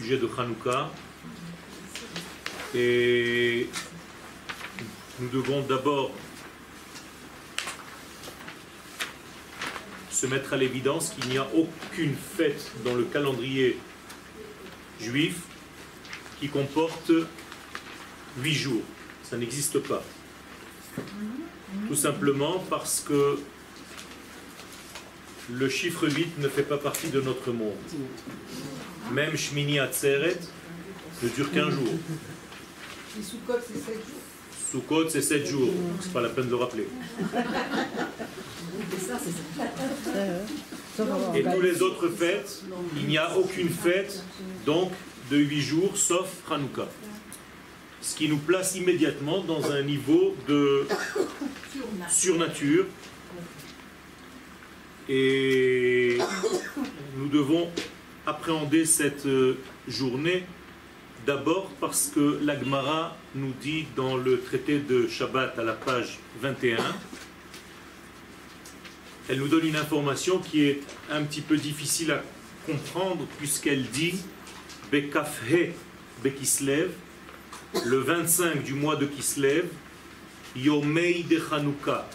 sujet de Hanouka. Et nous devons d'abord se mettre à l'évidence qu'il n'y a aucune fête dans le calendrier juif qui comporte huit jours. Ça n'existe pas. Tout simplement parce que le chiffre 8 ne fait pas partie de notre monde. Même Shmini Atzeret ne dure qu'un jour. Et Soukot, c'est 7 jours. Sukkot, c'est 7 jours. C'est pas la peine de le rappeler. Et tous les autres fêtes, il n'y a aucune fête, donc, de 8 jours, sauf Hanouka. Ce qui nous place immédiatement dans un niveau de surnature. Et nous devons appréhender cette euh, journée d'abord parce que l'Agmara nous dit dans le traité de Shabbat à la page 21, elle nous donne une information qui est un petit peu difficile à comprendre puisqu'elle dit Bekafhe Bekislev, le 25 du mois de Kislev, Yomei de Hanouka,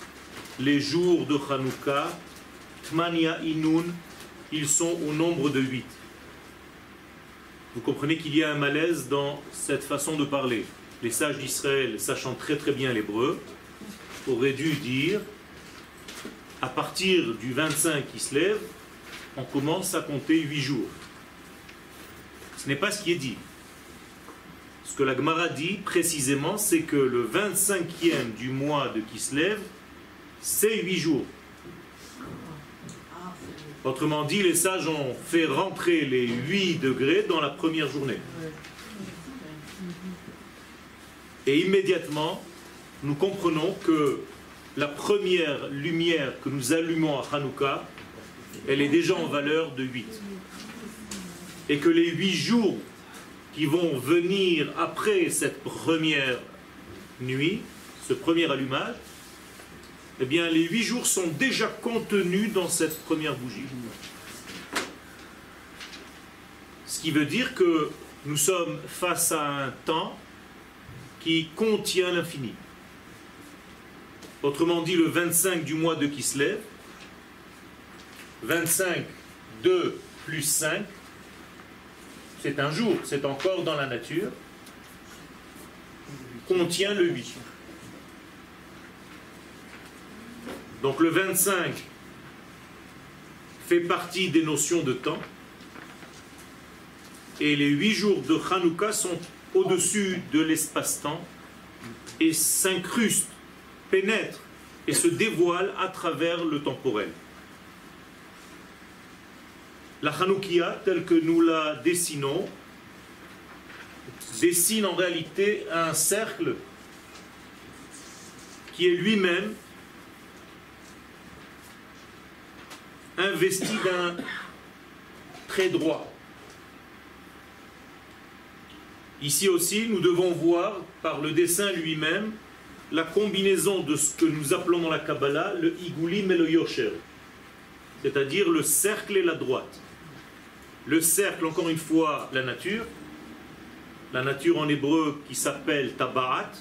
les jours de Hanouka, Tmania Inun, ils sont au nombre de 8. Vous comprenez qu'il y a un malaise dans cette façon de parler. Les sages d'Israël, sachant très très bien l'hébreu, auraient dû dire à partir du 25 qui se lève, on commence à compter 8 jours. Ce n'est pas ce qui est dit. Ce que la Gemara dit précisément, c'est que le 25e du mois de Kislev, c'est 8 jours. Autrement dit, les sages ont fait rentrer les 8 degrés dans la première journée. Et immédiatement, nous comprenons que la première lumière que nous allumons à Hanouka, elle est déjà en valeur de 8. Et que les 8 jours qui vont venir après cette première nuit, ce premier allumage, eh bien les 8 jours sont déjà contenus dans cette première bougie. Ce qui veut dire que nous sommes face à un temps qui contient l'infini. Autrement dit, le 25 du mois de Kislev, 25, 2 plus 5, c'est un jour, c'est encore dans la nature, contient le 8. Donc le 25 fait partie des notions de temps, et les 8 jours de Hanouka sont au-dessus de l'espace-temps et s'incrustent pénètre et se dévoile à travers le temporel. La Hanoukia, telle que nous la dessinons, dessine en réalité un cercle qui est lui-même investi d'un trait droit. Ici aussi, nous devons voir par le dessin lui-même la combinaison de ce que nous appelons dans la Kabbalah le Igulim et le Yosher, c'est-à-dire le cercle et la droite. Le cercle, encore une fois, la nature, la nature en hébreu qui s'appelle Tabarat,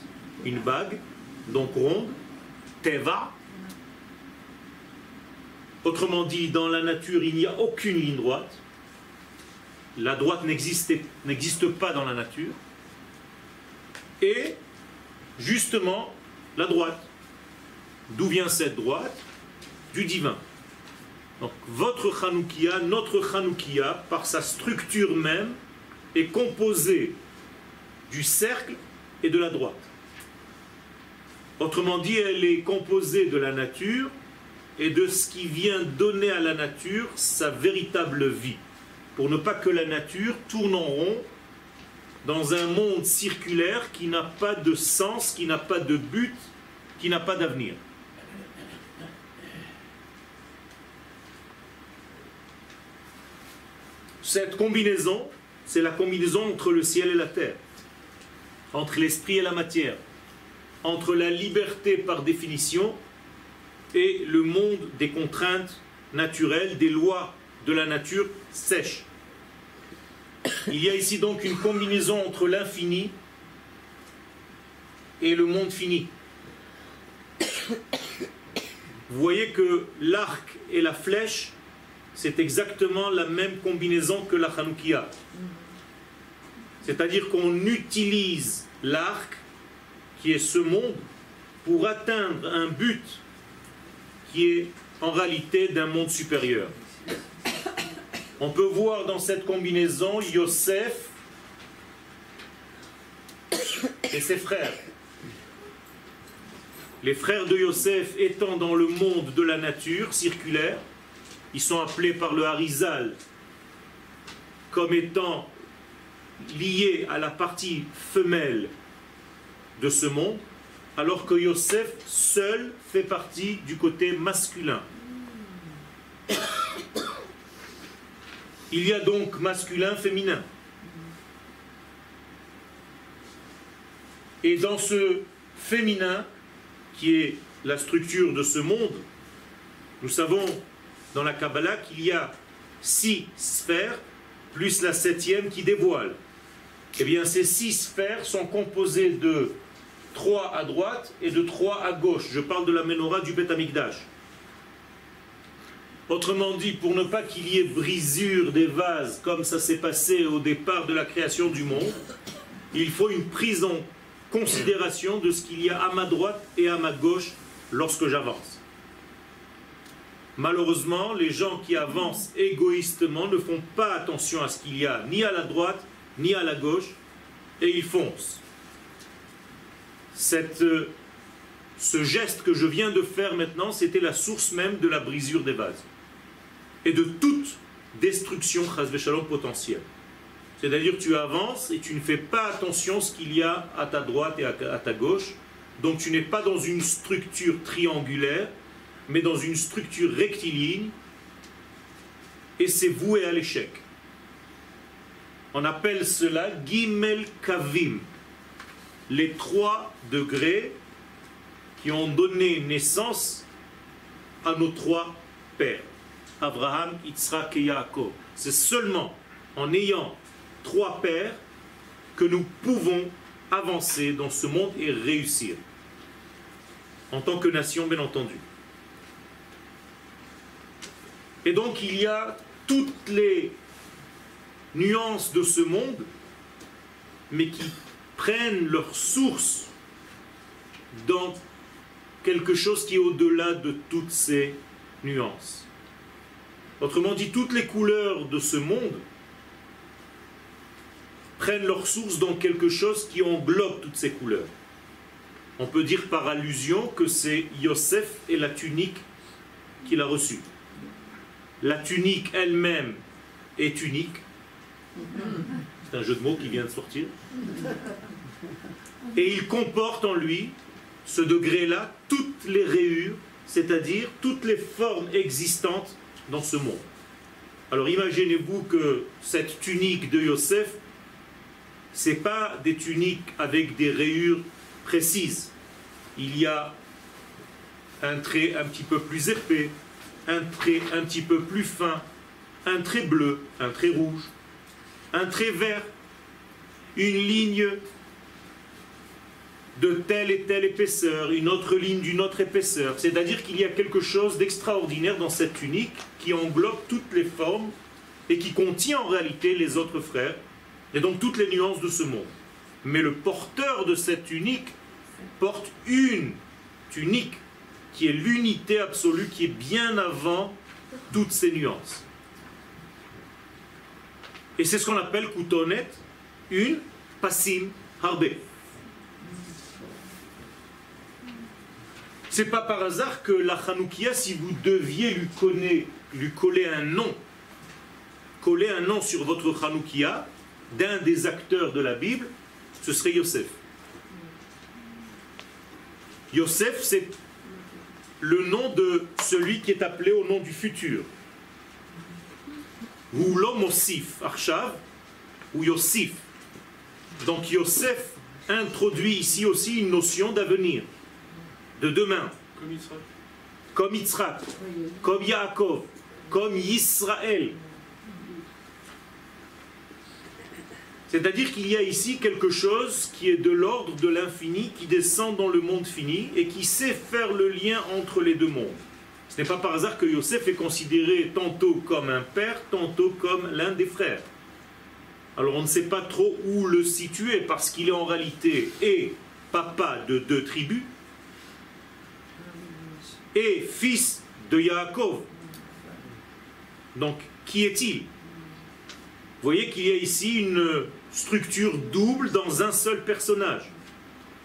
une bague, donc ronde, Teva. Autrement dit, dans la nature, il n'y a aucune ligne droite. La droite n'existe pas dans la nature. Et justement la droite. D'où vient cette droite Du divin. Donc votre Chanoukia, notre Chanoukia, par sa structure même, est composée du cercle et de la droite. Autrement dit, elle est composée de la nature et de ce qui vient donner à la nature sa véritable vie. Pour ne pas que la nature tourne en rond dans un monde circulaire qui n'a pas de sens, qui n'a pas de but, qui n'a pas d'avenir. Cette combinaison, c'est la combinaison entre le ciel et la terre, entre l'esprit et la matière, entre la liberté par définition et le monde des contraintes naturelles, des lois de la nature sèches. Il y a ici donc une combinaison entre l'infini et le monde fini. Vous voyez que l'arc et la flèche, c'est exactement la même combinaison que la Hanoukia. C'est-à-dire qu'on utilise l'arc, qui est ce monde, pour atteindre un but qui est en réalité d'un monde supérieur. On peut voir dans cette combinaison Yosef et ses frères. Les frères de Yosef étant dans le monde de la nature circulaire, ils sont appelés par le Harizal comme étant liés à la partie femelle de ce monde, alors que Yosef seul fait partie du côté masculin. Il y a donc masculin, féminin. Et dans ce féminin, qui est la structure de ce monde, nous savons dans la Kabbalah qu'il y a six sphères, plus la septième qui dévoile. Eh bien, ces six sphères sont composées de trois à droite et de trois à gauche. Je parle de la menorah du Beth Amikdash. Autrement dit, pour ne pas qu'il y ait brisure des vases comme ça s'est passé au départ de la création du monde, il faut une prise en considération de ce qu'il y a à ma droite et à ma gauche lorsque j'avance. Malheureusement, les gens qui avancent égoïstement ne font pas attention à ce qu'il y a ni à la droite ni à la gauche et ils foncent. Cette, euh, ce geste que je viens de faire maintenant, c'était la source même de la brisure des vases et de toute destruction potentielle. C'est-à-dire tu avances et tu ne fais pas attention à ce qu'il y a à ta droite et à ta gauche. Donc tu n'es pas dans une structure triangulaire, mais dans une structure rectiligne, et c'est voué à l'échec. On appelle cela Gimel Kavim, les trois degrés qui ont donné naissance à nos trois pères. Abraham, Yitzhak et Yaakov. C'est seulement en ayant trois pères que nous pouvons avancer dans ce monde et réussir. En tant que nation, bien entendu. Et donc il y a toutes les nuances de ce monde, mais qui prennent leur source dans quelque chose qui est au-delà de toutes ces nuances. Autrement dit, toutes les couleurs de ce monde prennent leur source dans quelque chose qui englobe toutes ces couleurs. On peut dire par allusion que c'est Yosef et la tunique qu'il a reçue. La tunique elle-même est unique. C'est un jeu de mots qui vient de sortir. Et il comporte en lui, ce degré-là, toutes les rayures, c'est-à-dire toutes les formes existantes dans ce monde. Alors imaginez-vous que cette tunique de Yosef, ce n'est pas des tuniques avec des rayures précises. Il y a un trait un petit peu plus épais, un trait un petit peu plus fin, un trait bleu, un trait rouge, un trait vert, une ligne de telle et telle épaisseur, une autre ligne d'une autre épaisseur. C'est-à-dire qu'il y a quelque chose d'extraordinaire dans cette tunique qui englobe toutes les formes et qui contient en réalité les autres frères et donc toutes les nuances de ce monde. Mais le porteur de cette tunique porte une tunique qui est l'unité absolue, qui est bien avant toutes ces nuances. Et c'est ce qu'on appelle Koutonet, une passim harbe. C'est pas par hasard que la Hanoukia, si vous deviez lui, lui coller un nom, coller un nom sur votre Hanoukia d'un des acteurs de la Bible, ce serait Yosef. Yosef, c'est le nom de celui qui est appelé au nom du futur. Ou l'homme Osif, Arshav, ou Yosif. Donc Yosef introduit ici aussi une notion d'avenir de demain. Comme Yitzhak. Comme Yaakov. Comme Israël. C'est-à-dire qu'il y a ici quelque chose qui est de l'ordre de l'infini, qui descend dans le monde fini et qui sait faire le lien entre les deux mondes. Ce n'est pas par hasard que Yosef est considéré tantôt comme un père, tantôt comme l'un des frères. Alors on ne sait pas trop où le situer parce qu'il est en réalité et papa de deux tribus et fils de Yaakov. Donc qui est-il? Vous voyez qu'il y a ici une structure double dans un seul personnage.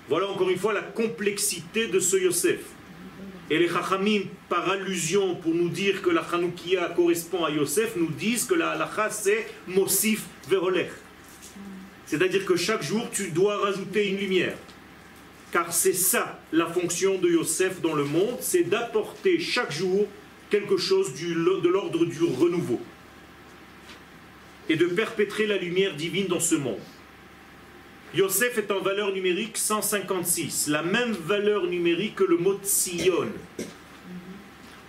Voilà encore une fois la complexité de ce Yosef. Et les Chachamim, par allusion, pour nous dire que la Hanoukia correspond à Yosef, nous disent que la halacha c'est Mosif Verolech. C'est-à-dire que chaque jour, tu dois rajouter une lumière. Car c'est ça la fonction de Yosef dans le monde, c'est d'apporter chaque jour quelque chose de l'ordre du renouveau. Et de perpétrer la lumière divine dans ce monde. Yosef est en valeur numérique 156, la même valeur numérique que le mot Sion.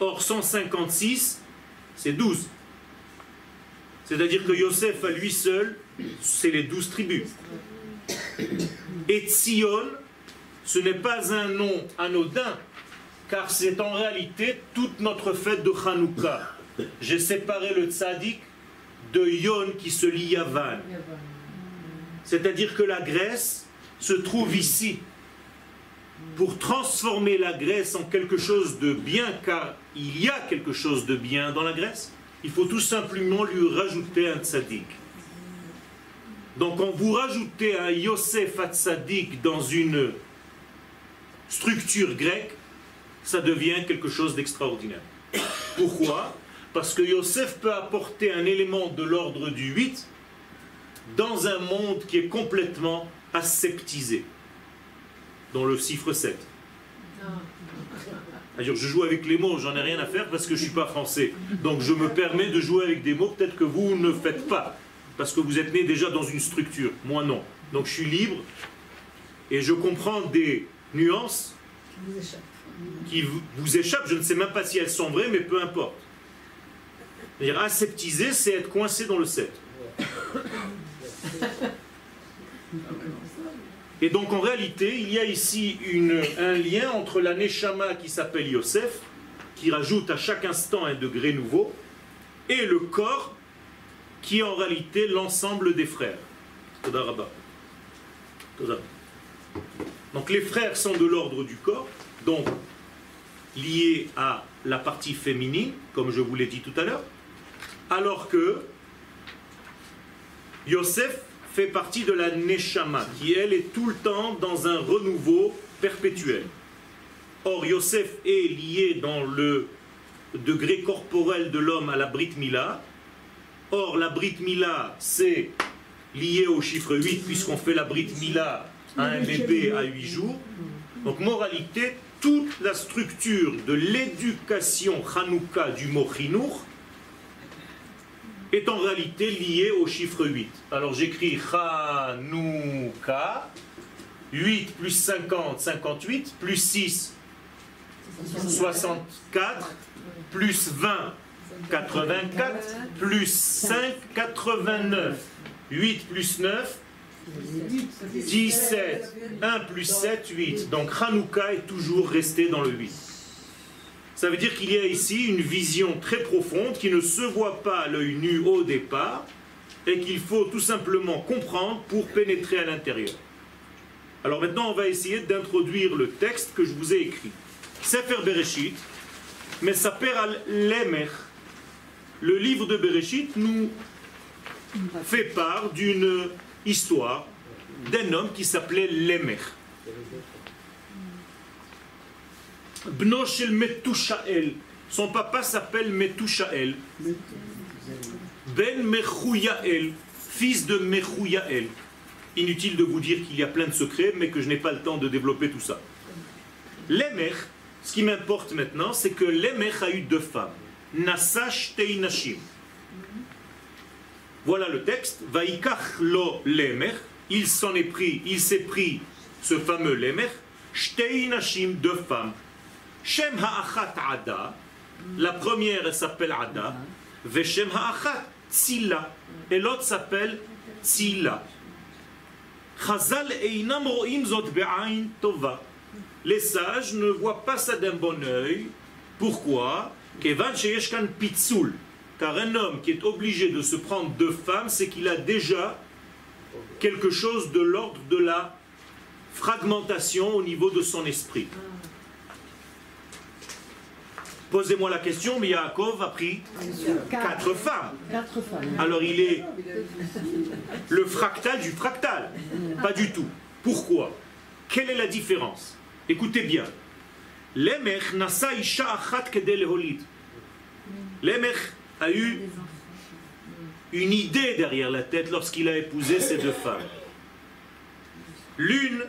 Or 156, c'est 12. C'est-à-dire que Yosef à lui seul, c'est les 12 tribus. Et Sion, ce n'est pas un nom anodin, car c'est en réalité toute notre fête de Hanouka. J'ai séparé le tzaddik de Yon qui se lie à Van. C'est-à-dire que la Grèce se trouve ici pour transformer la Grèce en quelque chose de bien, car il y a quelque chose de bien dans la Grèce. Il faut tout simplement lui rajouter un tzaddik. Donc quand vous rajoutez un Yosef tzaddik dans une structure grecque, ça devient quelque chose d'extraordinaire. Pourquoi? Parce que Yosef peut apporter un élément de l'ordre du 8 dans un monde qui est complètement aseptisé, dans le chiffre 7. je joue avec les mots, j'en ai rien à faire parce que je ne suis pas français. Donc je me permets de jouer avec des mots, peut-être que vous ne faites pas, parce que vous êtes né déjà dans une structure, moi non. Donc je suis libre et je comprends des nuances qui vous échappent, je ne sais même pas si elles sont vraies, mais peu importe. C'est-à-dire aseptiser, c'est être coincé dans le 7. Et donc en réalité, il y a ici un lien entre la Neshama qui s'appelle Yosef, qui rajoute à chaque instant un degré nouveau, et le corps qui est en réalité l'ensemble des frères. Donc les frères sont de l'ordre du corps, donc liés à la partie féminine, comme je vous l'ai dit tout à l'heure, alors que Yosef fait partie de la Neshama, qui elle est tout le temps dans un renouveau perpétuel. Or, Yosef est lié dans le degré corporel de l'homme à la Brit Mila. Or, la Brit Mila, c'est lié au chiffre 8, puisqu'on fait la Brit Mila à un bébé à 8 jours. Donc, moralité, toute la structure de l'éducation Hanouka du mot est en réalité lié au chiffre 8. Alors j'écris Hanouka, 8 plus 50, 58, plus 6, 64, plus 20, 84, plus 5, 89. 8 plus 9, 17. 1 plus 7, 8. Donc Hanouka est toujours resté dans le 8. Ça veut dire qu'il y a ici une vision très profonde qui ne se voit pas à l'œil nu au départ et qu'il faut tout simplement comprendre pour pénétrer à l'intérieur. Alors maintenant, on va essayer d'introduire le texte que je vous ai écrit. Sefer Bereshit, mais ça perd à l'Emer. Le livre de Bereshit nous fait part d'une histoire d'un homme qui s'appelait Lemer. Bnoshel Metushael. Son papa s'appelle Metushael. Ben Mechouyael, fils de Mechouyael. Inutile de vous dire qu'il y a plein de secrets, mais que je n'ai pas le temps de développer tout ça. L'Emer, ce qui m'importe maintenant, c'est que l'Emer a eu deux femmes. Nasash Teinashim. Voilà le texte. Vaikach lo l'Emer. Il s'en est pris, il s'est pris ce fameux l'Emer. Shteinashim, deux femmes. Shem ha'achat Ada, la première elle s'appelle Ada, Veshem ha'achat Tzila, et l'autre s'appelle Tzila. Chazal einam tova. Les sages ne voient pas ça d'un bon oeil. Pourquoi? Car un homme qui est obligé de se prendre deux femmes, c'est qu'il a déjà quelque chose de l'ordre de la fragmentation au niveau de son esprit. Posez-moi la question, mais Yaakov a pris quatre femmes. Alors il est le fractal du fractal. Pas du tout. Pourquoi? Quelle est la différence? Écoutez bien. L'Emech nasa isha achat kedei leholid. L'Emech a eu une idée derrière la tête lorsqu'il a épousé ces deux femmes. L'une,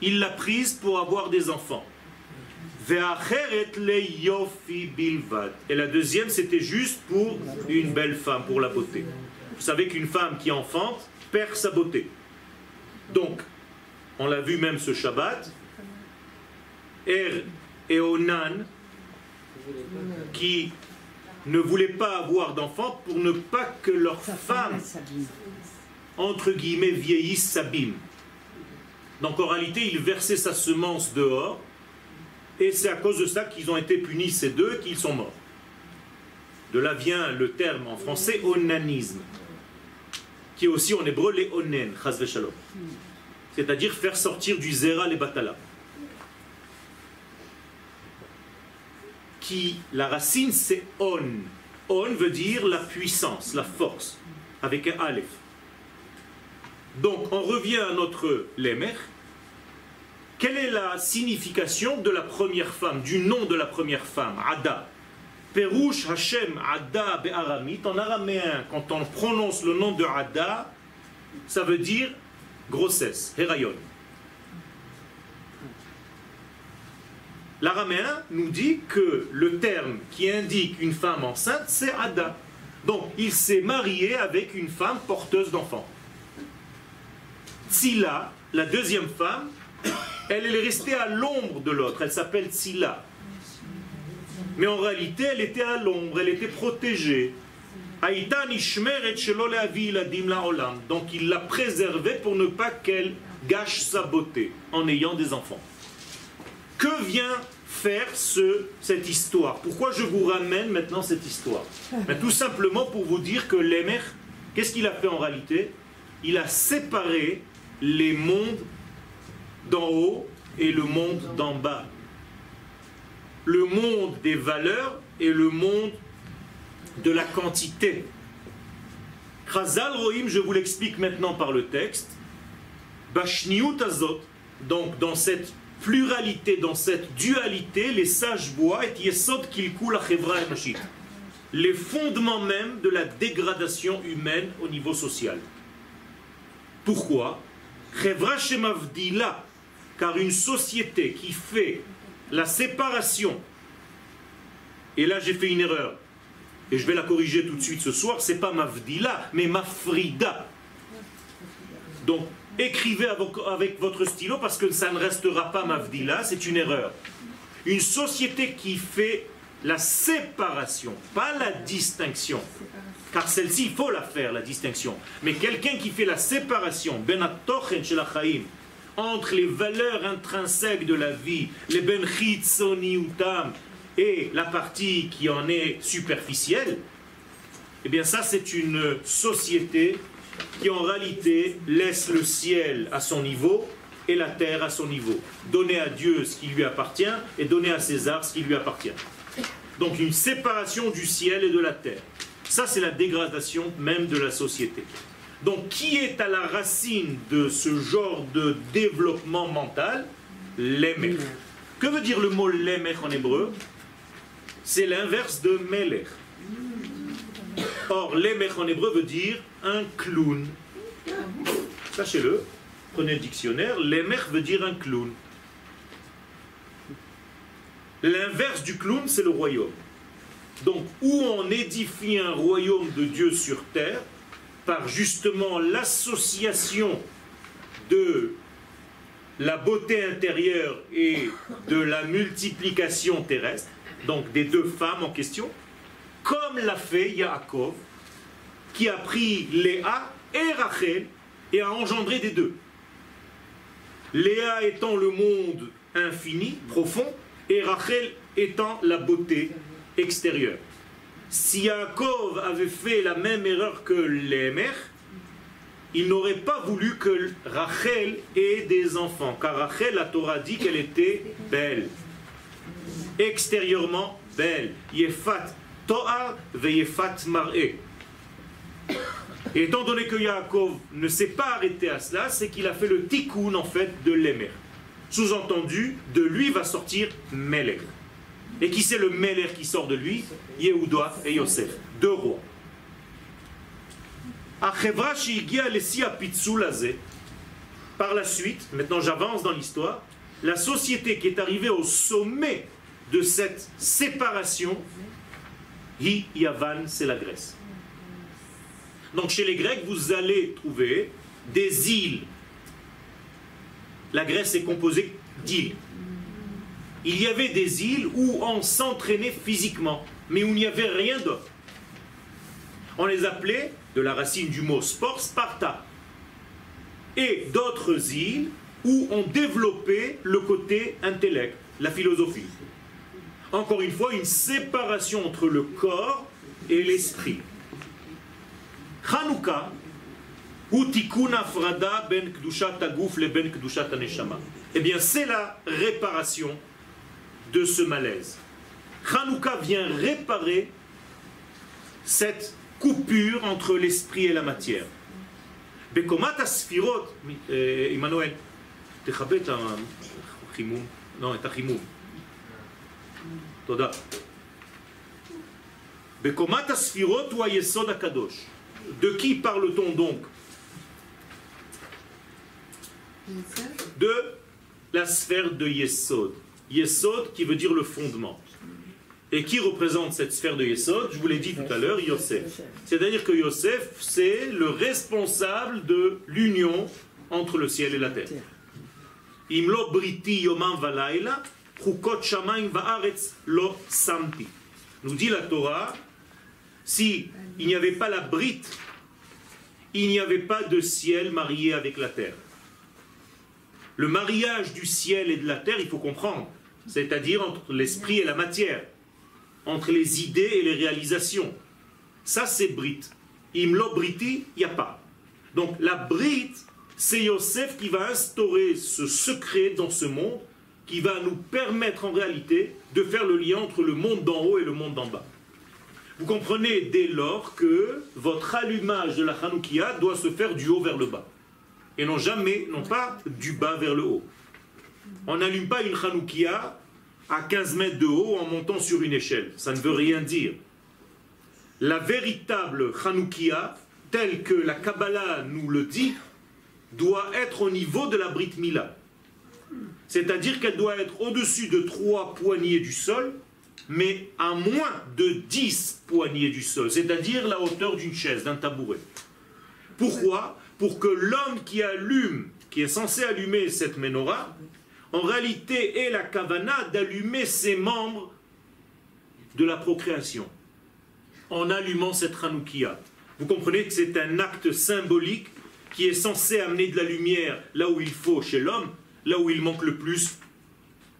il l'a prise pour avoir des enfants. Et la deuxième, c'était juste pour une belle femme, pour la beauté. Vous savez qu'une femme qui enfante perd sa beauté. Donc, on l'a vu même ce Shabbat, Er et Onan, qui ne voulaient pas avoir d'enfants pour ne pas que leur femme, entre guillemets, vieillisse, s'abîme. Donc en réalité, il versait sa semence dehors, et c'est à cause de ça qu'ils ont été punis, ces deux, qu'ils sont morts. De là vient le terme en français onanisme, qui est aussi en hébreu les onen. C'est-à-dire faire sortir du zera les batala. Qui, la racine c'est on. On veut dire la puissance, la force, avec un aleph. Donc on revient à notre lémer. Quelle est la signification de la première femme, du nom de la première femme, Ada? Perouche Hashem Ada Be'aramit, en araméen, quand on prononce le nom de Ada, ça veut dire grossesse, Herayon. L'araméen nous dit que le terme qui indique une femme enceinte, c'est Ada. Donc il s'est marié avec une femme porteuse d'enfants. Tsila, la deuxième femme, elle est restée à l'ombre de l'autre. Elle s'appelle Tsila. Mais en réalité, elle était à l'ombre, elle était protégée. Donc il l'a préservée pour ne pas qu'elle gâche sa beauté en ayant des enfants. Que vient faire ce, cette histoire? Pourquoi je vous ramène maintenant cette histoire? Ben, Tout simplement pour vous dire que l'Emer, qu'est-ce qu'il a fait en réalité? Il a séparé les mondes d'en haut et le monde d'en bas. Le monde des valeurs et le monde de la quantité. Chazal Rohim, je vous l'explique maintenant par le texte. Bashniut Azot, donc dans cette pluralité, dans cette dualité, les sages voient et Yesod Kilku la Chevra Enashit. Les fondements même de la dégradation humaine au niveau social. Pourquoi? Chevra Shemavdila, car une société qui fait la séparation, et là j'ai fait une erreur, et je vais la corriger tout de suite ce soir, c'est pas Mavdila, mais Mafrida. Donc écrivez avec, votre stylo parce que ça ne restera pas Mavdila, c'est une erreur. Une société qui fait la séparation, pas la distinction. Car celle-ci, il faut la faire, la distinction. Mais quelqu'un qui fait la séparation, ben atochen shel hachaim, entre les valeurs intrinsèques de la vie, les ben utam, et la partie qui en est superficielle, eh bien ça c'est une société qui en réalité laisse le ciel à son niveau et la terre à son niveau. Donner à Dieu ce qui lui appartient et donner à César ce qui lui appartient. Donc une séparation du ciel et de la terre. Ça c'est la dégradation même de la société. Donc qui est à la racine de ce genre de développement mental? L'émech. Que veut dire le mot l'émech en hébreu? C'est l'inverse de melech. Or, l'émech en hébreu veut dire un clown. Sachez-le, prenez le dictionnaire, l'émech veut dire un clown. L'inverse du clown, c'est le royaume. Donc, où on édifie un royaume de Dieu sur terre, par justement l'association de la beauté intérieure et de la multiplication terrestre, donc des deux femmes en question, comme l'a fait Yaakov, qui a pris Léa et Rachel et a engendré des deux. Léa étant le monde infini, profond, et Rachel étant la beauté extérieure. Si Yaakov avait fait la même erreur que les il n'aurait pas voulu que Rachel ait des enfants, car Rachel, la Torah dit qu'elle était belle. Extérieurement belle. Yefat To'ar Yefat Mar'e. Et étant donné que Yaakov ne s'est pas arrêté à cela, c'est qu'il a fait le tikkun en fait de l'émer. Sous-entendu, de lui va sortir Melech. Et qui c'est le Melech qui sort de lui? Yehuda et Yosef, deux rois. Par la suite, maintenant j'avance dans l'histoire, la société qui est arrivée au sommet de cette séparation, Hi Yavan, c'est la Grèce. Donc chez les Grecs, vous allez trouver des îles. La Grèce est composée d'îles. Il y avait des îles où on s'entraînait physiquement, mais où il n'y avait rien d'autre. On les appelait, de la racine du mot sport, Sparta. Et d'autres îles où on développait le côté intellect, la philosophie. Encore une fois, une séparation entre le corps et l'esprit. Hanouka, ou frada ben kdushat ben kdushat Eh bien, c'est la réparation de ce malaise. Hanouka vient réparer cette coupure entre l'esprit et la matière. בקומת הספירות, עמנואל, תכבה את החימום, לא, את החימום. תודה. בקומת הספירות הוא היסוד הקדוש. De qui parle-t-on donc De la sphère de Yesod. Yesod qui veut dire le fondement. Et qui représente cette sphère de Yesod Je vous l'ai dit tout à l'heure, Yosef. C'est-à-dire que Yosef, c'est le responsable de l'union entre le ciel et la terre. Imlo briti yomam valaila, chukot shamaim lo samti. Nous dit la Torah, si il n'y avait pas la brite, il n'y avait pas de ciel marié avec la terre. Le mariage du ciel et de la terre, il faut comprendre, c'est-à-dire entre l'esprit et la matière, entre les idées et les réalisations. Ça, c'est brite. Imlo briti, il n'y a pas. Donc la brite, c'est Yosef qui va instaurer ce secret dans ce monde, qui va nous permettre en réalité de faire le lien entre le monde d'en haut et le monde d'en bas. Vous comprenez dès lors que votre allumage de la Hanoukia doit se faire du haut vers le bas. Et non jamais, non pas du bas vers le haut. On n'allume pas une Hanoukia à 15 mètres de haut en montant sur une échelle. Ça ne veut rien dire. La véritable Hanoukia, telle que la Kabbalah nous le dit, doit être au niveau de la Brit Mila. C'est-à-dire qu'elle doit être au-dessus de trois poignées du sol mais à moins de 10 poignées du sol, c'est-à-dire la hauteur d'une chaise, d'un tabouret. Pourquoi? Pour que l'homme qui allume, qui est censé allumer cette menorah, en réalité ait la kavana d'allumer ses membres de la procréation, en allumant cette hanoukia. Vous comprenez que c'est un acte symbolique qui est censé amener de la lumière là où il faut chez l'homme, là où il manque le plus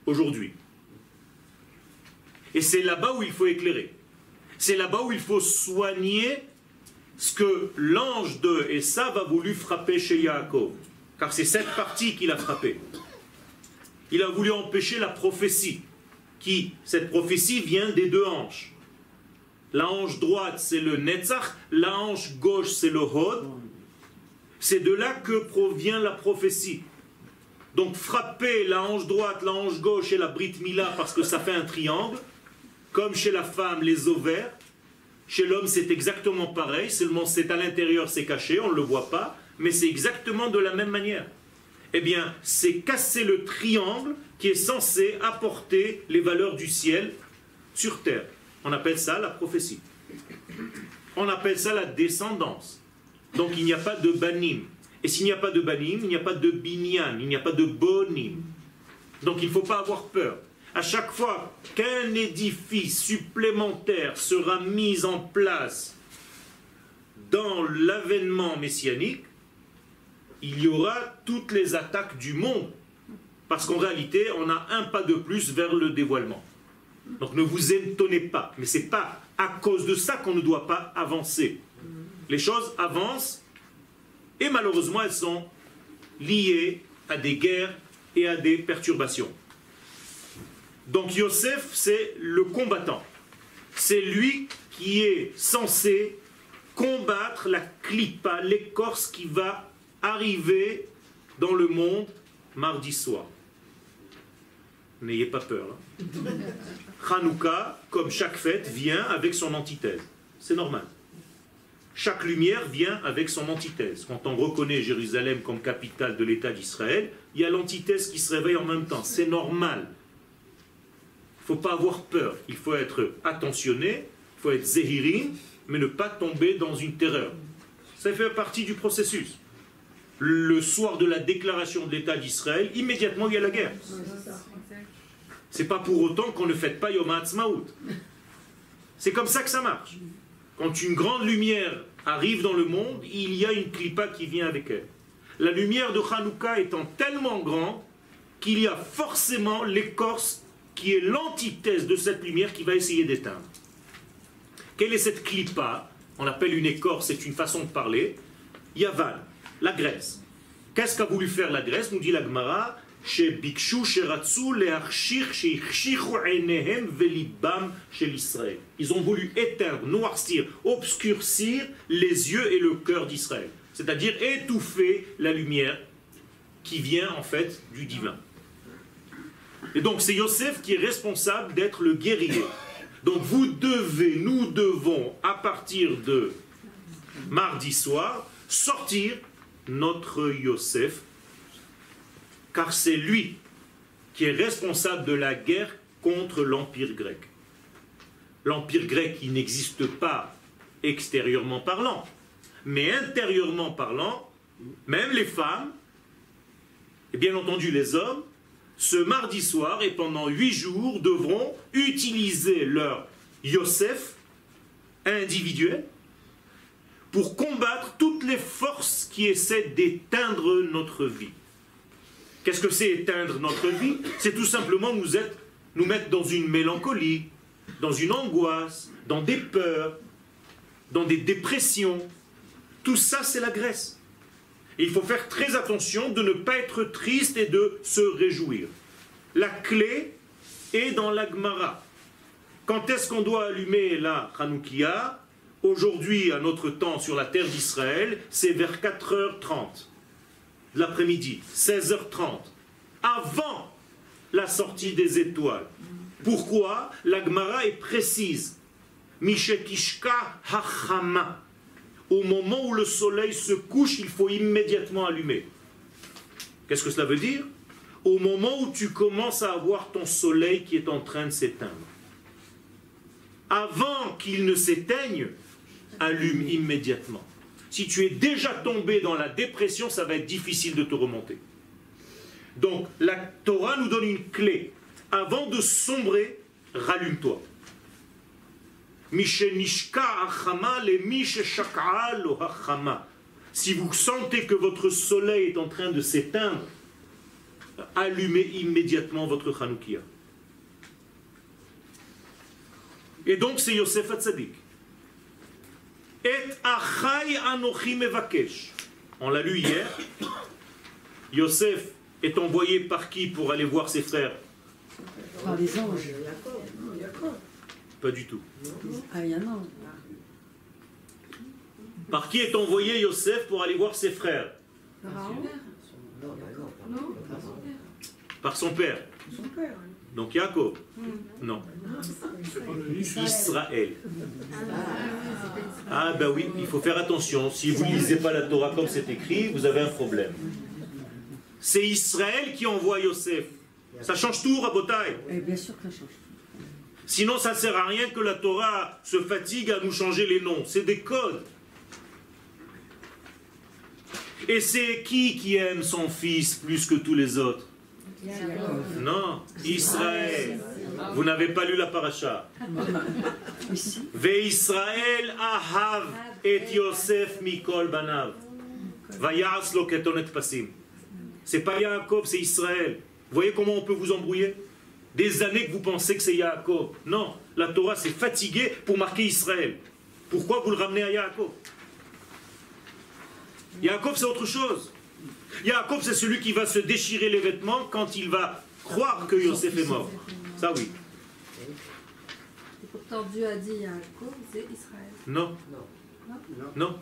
aujourd'hui. Et c'est là-bas où il faut éclairer. C'est là-bas où il faut soigner ce que l'ange de Esav a voulu frapper chez Yaakov. Car c'est cette partie qu'il a frappé. Il a voulu empêcher la prophétie. Qui Cette prophétie vient des deux hanches. La hanche droite, c'est le Netzach. La hanche gauche, c'est le Hod. C'est de là que provient la prophétie. Donc frapper la hanche droite, la hanche gauche et la Brit Mila parce que ça fait un triangle, comme chez la femme, les ovaires, chez l'homme c'est exactement pareil, seulement c'est à l'intérieur, c'est caché, on ne le voit pas, mais c'est exactement de la même manière. Eh bien, c'est casser le triangle qui est censé apporter les valeurs du ciel sur terre. On appelle ça la prophétie. On appelle ça la descendance. Donc il n'y a pas de banim. Et s'il n'y a pas de banim, il n'y a pas de binyan, il n'y a pas de bonim. Donc il ne faut pas avoir peur à chaque fois qu'un édifice supplémentaire sera mis en place dans l'avènement messianique, il y aura toutes les attaques du monde Parce qu'en réalité, on a un pas de plus vers le dévoilement. Donc ne vous étonnez pas. Mais ce n'est pas à cause de ça qu'on ne doit pas avancer. Les choses avancent et malheureusement elles sont liées à des guerres et à des perturbations. Donc Yosef, c'est le combattant. C'est lui qui est censé combattre la clipa, l'écorce qui va arriver dans le monde mardi soir. N'ayez pas peur. Hein. Hanouka, comme chaque fête, vient avec son antithèse. C'est normal. Chaque lumière vient avec son antithèse. Quand on reconnaît Jérusalem comme capitale de l'État d'Israël, il y a l'antithèse qui se réveille en même temps. C'est normal. Il ne faut pas avoir peur. Il faut être attentionné, il faut être zéhirin, mais ne pas tomber dans une terreur. Ça fait partie du processus. Le soir de la déclaration de l'État d'Israël, immédiatement il y a la guerre. C'est pas pour autant qu'on ne fête pas Yom HaAtzmaut. C'est comme ça que ça marche. Quand une grande lumière arrive dans le monde, il y a une clipa qui vient avec elle. La lumière de Hanouka étant tellement grande qu'il y a forcément l'écorce qui est l'antithèse de cette lumière qui va essayer d'éteindre. Quelle est cette clipa? On l'appelle une écorce, c'est une façon de parler. Yavan, la Grèce. Qu'est-ce qu'a voulu faire la Grèce Nous dit la Gemara? Ils ont voulu éteindre, noircir, obscurcir les yeux et le cœur d'Israël. C'est-à-dire étouffer la lumière qui vient en fait du divin. Et donc c'est Yosef qui est responsable d'être le guerrier. Donc vous devez, nous devons, à partir de mardi soir, sortir notre Yosef, car c'est lui qui est responsable de la guerre contre l'Empire grec. L'Empire grec, il n'existe pas extérieurement parlant, mais intérieurement parlant, même les femmes, et bien entendu les hommes, ce mardi soir et pendant huit jours devront utiliser leur Yosef individuel pour combattre toutes les forces qui essaient d'éteindre notre vie. Qu'est-ce que c'est éteindre notre vie? C'est tout simplement nous, nous mettre dans une mélancolie, dans une angoisse, dans des peurs, dans des dépressions. Tout ça, c'est la Grèce il faut faire très attention de ne pas être triste et de se réjouir. La clé est dans l'Agmara. Quand est-ce qu'on doit allumer la Hanoukia? Aujourd'hui, à notre temps sur la terre d'Israël, c'est vers 4h30 de l'après-midi, 16h30, avant la sortie des étoiles. Pourquoi? L'Agmara est précise. Mishetishka hachama au moment où le soleil se couche, il faut immédiatement allumer. Qu'est-ce que cela veut dire? Au moment où tu commences à avoir ton soleil qui est en train de s'éteindre. Avant qu'il ne s'éteigne, allume immédiatement. Si tu es déjà tombé dans la dépression, ça va être difficile de te remonter. Donc la Torah nous donne une clé. Avant de sombrer, rallume-toi. Si vous sentez que votre soleil est en train de s'éteindre, allumez immédiatement votre Hanoukia. Et donc c'est Yosef Hatzadik. Et achai anochi mevakesh. On l'a lu hier. Yosef est envoyé par qui pour aller voir ses frères? Par les anges. Pas du tout. Ah, Par qui est envoyé Yosef pour aller voir ses frères? Par son père. Donc Yaakov Non. Israël. Ah ben oui, il faut faire attention. Si vous ne lisez pas la Torah comme c'est écrit, vous avez un problème. C'est Israël qui envoie Yosef. Ça change tout, Rabotai. Eh, bien sûr que ça change. Sinon, ça ne sert à rien que la Torah se fatigue à nous changer les noms. C'est des codes. Et c'est qui qui aime son fils plus que tous les autres Non, Israël. Vous n'avez pas lu la paracha. Ve Israël ahav et Yosef mikol banav. Vayas lo pasim. C'est pas Yaakov, c'est Israël. Vous voyez comment on peut vous embrouiller? Des années que vous pensez que c'est Yaakov. Non, la Torah s'est fatiguée pour marquer Israël. Pourquoi vous le ramenez à Yaakov? Yaakov, c'est autre chose. Yaakov, c'est celui qui va se déchirer les vêtements quand il va croire que Yosef est mort. Ça, oui. Et pourtant, Dieu a dit Yaakov, c'est Israël. Non, Non non.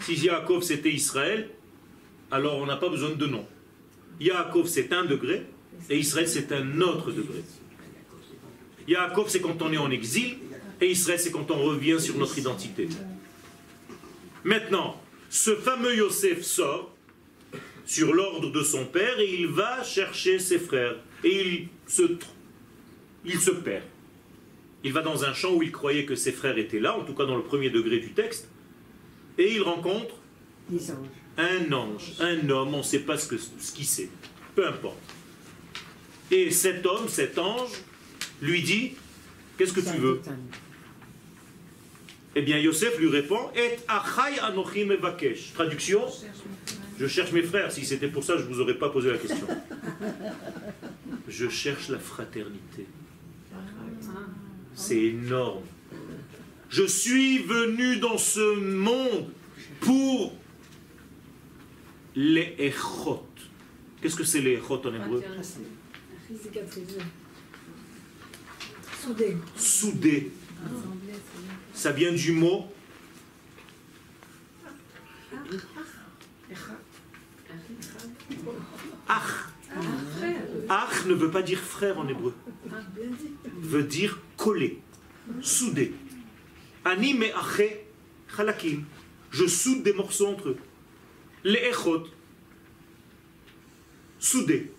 Si Yaakov c'était Israël, alors on n'a pas besoin de nom. Yaakov c'est un degré et Israël c'est un autre degré. Yaakov c'est quand on est en exil et Israël c'est quand on revient sur notre identité. Maintenant, ce fameux Yosef sort sur l'ordre de son père et il va chercher ses frères et il se, il se perd. Il va dans un champ où il croyait que ses frères étaient là, en tout cas dans le premier degré du texte, et il rencontre un ange, un homme, on ne sait pas ce que- ce qu'il sait, peu importe. Et cet homme, cet ange, lui dit, qu'est-ce que tu veux Eh bien, Yosef lui répond, Et achai anochi mevakesh. Traduction, je cherche mes frères. Si c'était pour ça, je ne vous aurais pas posé la question. Je cherche la fraternité. C'est énorme. Je suis venu dans ce monde pour les echot. Qu'est-ce que c'est les echot en hébreu? Soudé. Soudé. Ça vient du mot ach. Ach ne veut pas dire frère en hébreu. Veut dire coller, souder. Ani me ache chalakim. Je soude des morceaux entre eux. Les echot. Soudés.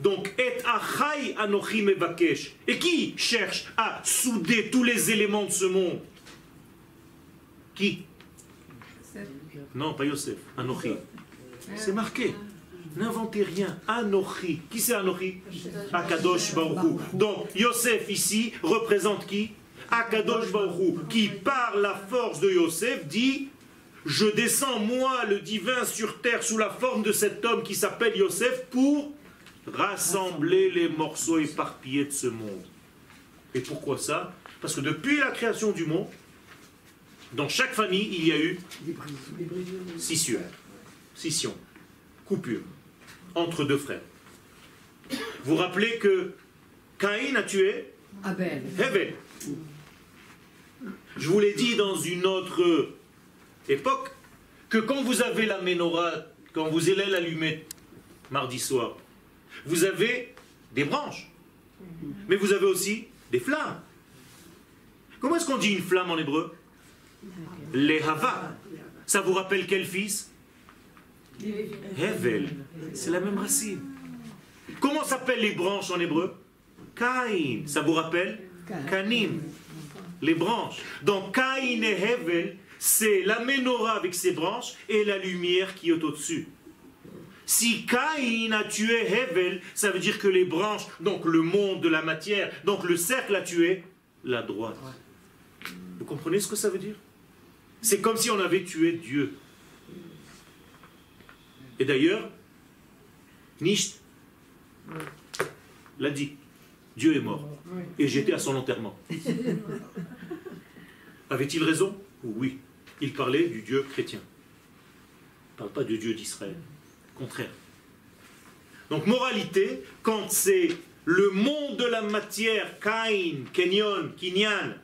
Donc, et achai anochi mevakesh. Et qui cherche à souder tous les éléments de ce monde? Qui? Non, pas Yosef. Anochi. C'est marqué. N'inventez rien. Anochi. Qui c'est Anochi? Akadosh Baruchou. Donc, Yosef ici représente qui? Akadosh Baruchou. Qui, par la force de Yosef, dit Je descends, moi, le divin, sur terre, sous la forme de cet homme qui s'appelle Yosef, pour rassembler les morceaux éparpillés de ce monde. Et pourquoi ça? Parce que depuis la création du monde, dans chaque famille, il y a eu scission, scission, coupure entre deux frères. Vous rappelez que Caïn a tué Abel. Je vous l'ai dit dans une autre époque que quand vous avez la menorah, quand vous allez l'allumer mardi soir, vous avez des branches, mais vous avez aussi des flammes. Comment est-ce qu'on dit une flamme en hébreu? Les hava. Ça vous rappelle quel fils? Hevel. C'est la même racine. Comment s'appellent les branches en hébreu? Caïn. Ça vous rappelle? Canim. Les branches. Donc Caïn et Hevel, c'est la menorah avec ses branches et la lumière qui est au-dessus. Si Caïn a tué Hevel, ça veut dire que les branches, donc le monde de la matière, donc le cercle a tué la droite. Vous comprenez ce que ça veut dire? C'est comme si on avait tué Dieu. Et d'ailleurs, Nietzsche l'a dit. Dieu est mort. Et j'étais à son enterrement. Avait-il raison? Oui. Il parlait du Dieu chrétien. Il ne parle pas du Dieu d'Israël. Contraire. Donc, moralité, quand c'est le monde de la matière, Cain, Kenyon, Kinyan,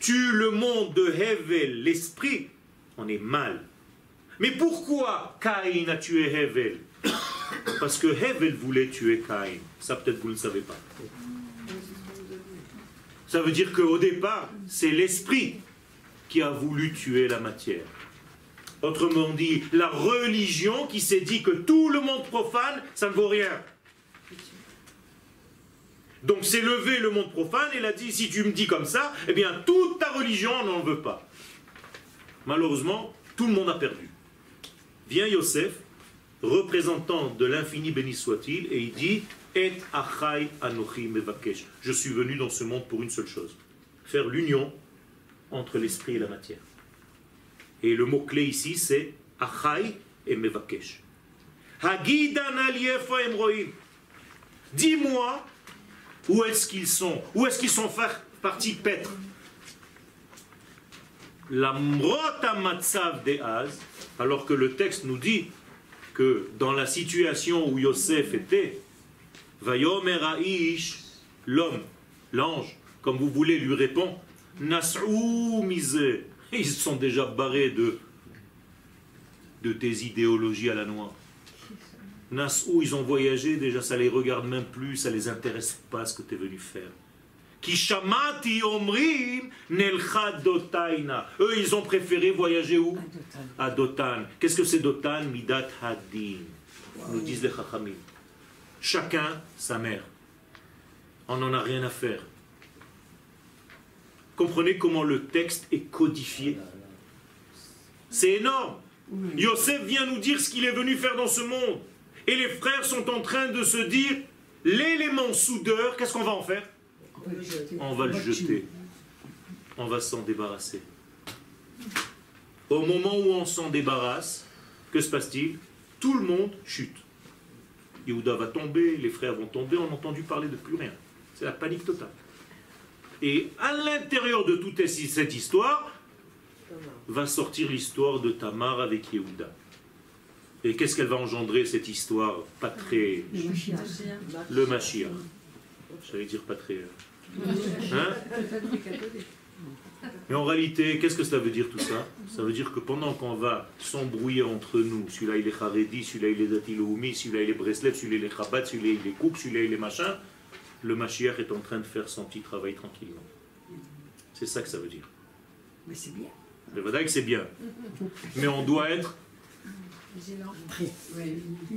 tue le monde de Hevel, l'esprit, on est mal. Mais pourquoi Caïn a tué Hevel? Parce que Hevel voulait tuer Caïn. Ça, peut-être vous ne le savez pas. Ça veut dire qu'au départ, c'est l'esprit qui a voulu tuer la matière. Autrement dit, la religion qui s'est dit que tout le monde profane, ça ne vaut rien. Donc c'est levé le monde profane et il a dit, si tu me dis comme ça, eh bien toute ta religion on n'en veut pas. Malheureusement, tout le monde a perdu. Vient Yosef, représentant de l'infini béni soit-il, et il dit Et achai anochi mevakesh. Je suis venu dans ce monde pour une seule chose faire l'union entre l'esprit et la matière. Et le mot-clé ici, c'est achai et mevakesh. Dis-moi où est-ce qu'ils sont Où est-ce qu'ils sont partis paître alors que le texte nous dit que dans la situation où Yosef était, Vayomer l'homme, l'ange, comme vous voulez, lui répond Nas'ou. Ils sont déjà barrés de, de tes idéologies à la noix. Nas'ou, ils ont voyagé, déjà ça les regarde même plus, ça les intéresse pas ce que tu es venu faire. Kishamati omrim Eux, ils ont préféré voyager où? À Dotan. Qu'est-ce que c'est Dotan? Midat Hadin. Nous disent les Chachamim. Chacun sa mère. On n'en a rien à faire. Comprenez comment le texte est codifié. C'est énorme. Yosef vient nous dire ce qu'il est venu faire dans ce monde. Et les frères sont en train de se dire, l'élément soudeur, qu'est-ce qu'on va en faire On va le jeter. On va s'en débarrasser. Au moment où on s'en débarrasse, que se passe-t-il? Tout le monde chute. Yehuda va tomber, les frères vont tomber, on n'a entendu parler de plus rien. C'est la panique totale. Et à l'intérieur de toute cette histoire, va sortir l'histoire de Tamar avec Yehuda. Et qu'est-ce qu'elle va engendrer, cette histoire pas très... Le Mashiach. J'allais dire pas très... Hein Mais en réalité, qu'est-ce que ça veut dire tout ça? Ça veut dire que pendant qu'on va s'embrouiller entre nous, celui-là il est Haredi, celui-là il est Datiloumi, celui-là il est Breslev, celui-là il est Chabad, celui-là il est Kouk, celui-là il est machin, le Mashiach est en train de faire son petit travail tranquillement. C'est ça que ça veut dire. Mais c'est bien. Le que c'est bien. Mais on doit être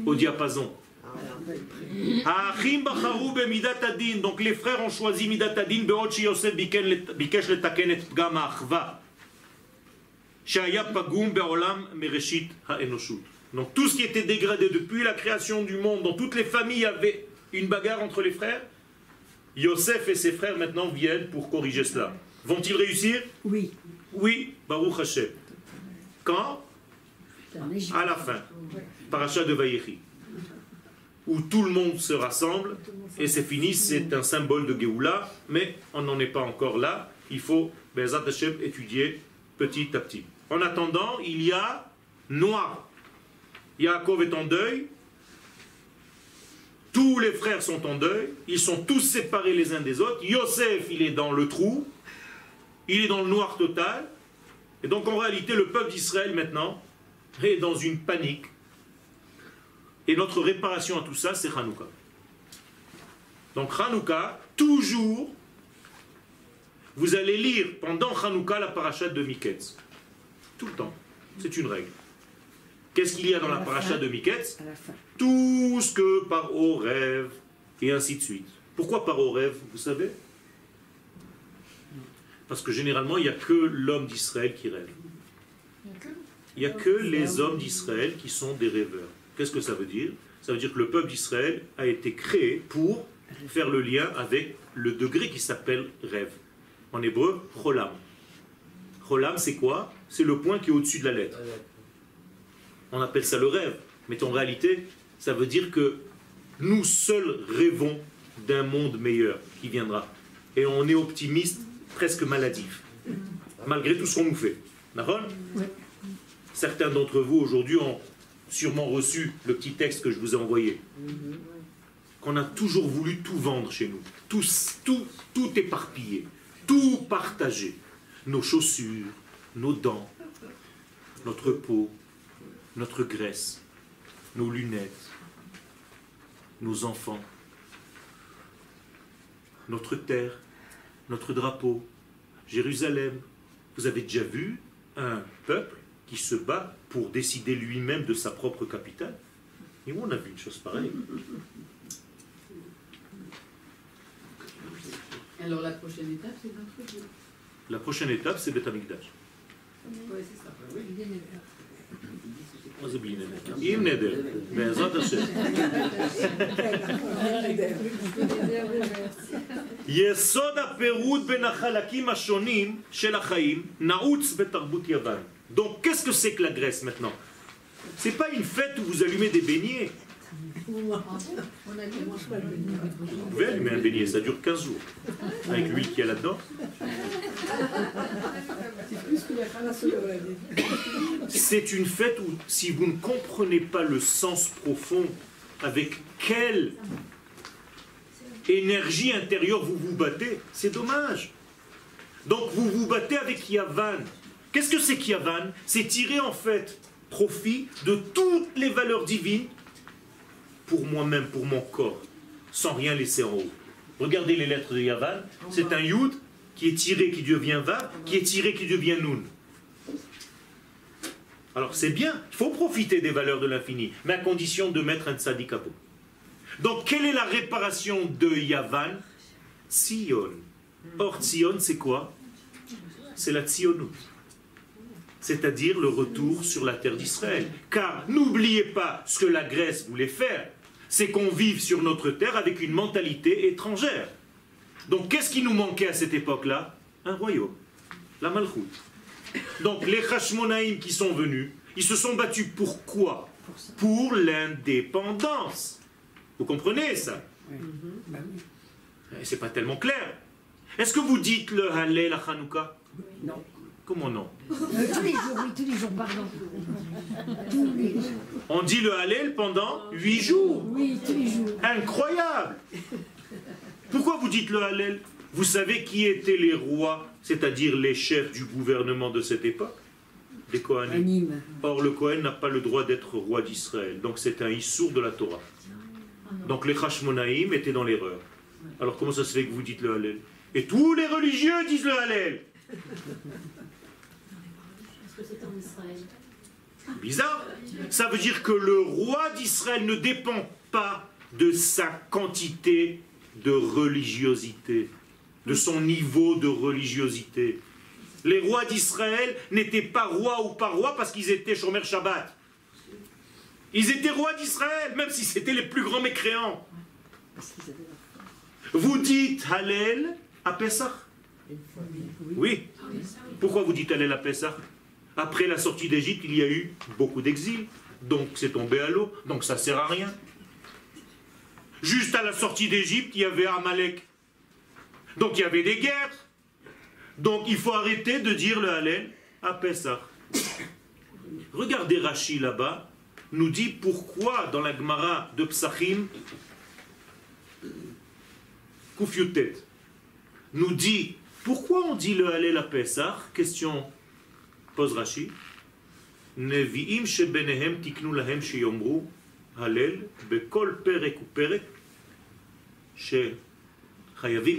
au diapason. Donc les frères ont choisi Midat Adin Yosef bikesh letaken et pgam Shaya pagum be'olam mereshit ha'enoshut. Donc tout ce qui était dégradé depuis la création du monde, dans toutes les familles, avait une bagarre entre les frères. Yosef et ses frères maintenant viennent pour corriger cela. Vont-ils réussir? Oui. Oui, Baruch Hashem. Quand? À la fin. Parachat de Vayechi. Où tout le monde se rassemble et c'est fini, c'est un symbole de Géoula, mais on n'en est pas encore là. Il faut, Bezat Hashem, étudier petit à petit. En attendant, il y a noir. Yaakov est en deuil, tous les frères sont en deuil, ils sont tous séparés les uns des autres. Yosef, il est dans le trou, il est dans le noir total. Et donc en réalité, le peuple d'Israël maintenant est dans une panique. Et notre réparation à tout ça, c'est Hanouka. Donc Hanouka, toujours, vous allez lire pendant Hanouka la parachat de Miketz. Tout le temps. C'est une règle. Qu'est-ce qu'il y a dans la, paracha de Miketz Tout ce que par au rêve, et ainsi de suite. Pourquoi par au rêve, vous savez? Parce que généralement, il n'y a que l'homme d'Israël qui rêve. Il n'y a que les hommes d'Israël qui sont des rêveurs. Qu'est-ce que ça veut dire? Ça veut dire que le peuple d'Israël a été créé pour faire le lien avec le degré qui s'appelle rêve. En hébreu, cholam. Cholam, c'est quoi? C'est le point qui est au-dessus de la lettre on appelle ça le rêve. Mais en réalité, ça veut dire que nous seuls rêvons d'un monde meilleur qui viendra. Et on est optimiste, presque maladif, malgré tout ce qu'on nous fait. D'accord? Certains d'entre vous aujourd'hui ont sûrement reçu le petit texte que je vous ai envoyé. Qu'on a toujours voulu tout vendre chez nous. Tout, tout, tout éparpillé, tout partagé. Nos chaussures, nos dents, notre peau, notre graisse, nos lunettes, nos enfants, notre terre, notre drapeau, Jérusalem. Vous avez déjà vu un peuple qui se bat pour décider lui-même de sa propre capitale? Et où on a vu une chose pareille. Alors la prochaine étape, c'est notre La prochaine étape, c'est Beth Oui, c'est ça. מה זה בלי נדר? עם נדר, בעזרת השם. יסוד הפירוד בין החלקים השונים של החיים נעוץ בתרבות יוון. Donc, qu'est-ce que c'est que la Grèce maintenant C'est pas une fête où vous allumez des beignets. Vous pouvez allumer un beignet, ça dure 15 jours. Avec l'huile qu'il y a là-dedans. C'est une fête où, si vous ne comprenez pas le sens profond, avec quelle énergie intérieure vous vous battez, c'est dommage. Donc vous vous battez avec Yavan. Qu'est-ce que c'est qu'Yavan? C'est tirer en fait profit de toutes les valeurs divines pour moi-même, pour mon corps, sans rien laisser en haut. Regardez les lettres de Yavan. C'est un Yud qui est tiré, qui devient Vav, qui est tiré, qui devient Nun. Alors c'est bien, il faut profiter des valeurs de l'infini, mais à condition de mettre un bout. Donc quelle est la réparation de Yavan? Sion. Or Sion c'est quoi? C'est la Tzionut. C'est-à-dire le retour sur la terre d'Israël. Car n'oubliez pas ce que la Grèce voulait faire, c'est qu'on vive sur notre terre avec une mentalité étrangère. Donc qu'est-ce qui nous manquait à cette époque-là? Un royaume, la Malchoute. Donc les Hashmonaïm qui sont venus, ils se sont battus pour quoi? Pour l'indépendance. Vous comprenez ça? Eh, C'est pas tellement clair. Est-ce que vous dites le Hallel à Hanouka? Non. Comment non Euh, tous les jours, oui, tous les jours, pardon. Tous les jours. On dit le Hallel pendant huit jours. Oui, tous les jours. Incroyable Pourquoi vous dites le Hallel? Vous savez qui étaient les rois, c'est-à-dire les chefs du gouvernement de cette époque? Des Kohanim. Or, le Kohen n'a pas le droit d'être roi d'Israël. Donc, c'est un issour de la Torah. Donc, les Hashmonaïm étaient dans l'erreur. Alors, comment ça se fait que vous dites le Hallel? Et tous les religieux disent le Hallel que c'est en Israël. Bizarre. Ça veut dire que le roi d'Israël ne dépend pas de sa quantité de religiosité, de son niveau de religiosité. Les rois d'Israël n'étaient pas rois ou pas rois parce qu'ils étaient Shomer Shabbat. Ils étaient rois d'Israël, même si c'était les plus grands mécréants. Vous dites Hallel à Pessah? Oui. Pourquoi vous dites Hallel à Pessah? Après la sortie d'Égypte, il y a eu beaucoup d'exil. Donc c'est tombé à l'eau. Donc ça sert à rien. Juste à la sortie d'Égypte, il y avait Amalek. Donc il y avait des guerres. Donc il faut arrêter de dire le Hallel à Pessah. Regardez Rachi là-bas, nous dit pourquoi dans la Gemara de Psachim, Koufiotet, nous dit pourquoi on dit le Hallel à Pessah? Question,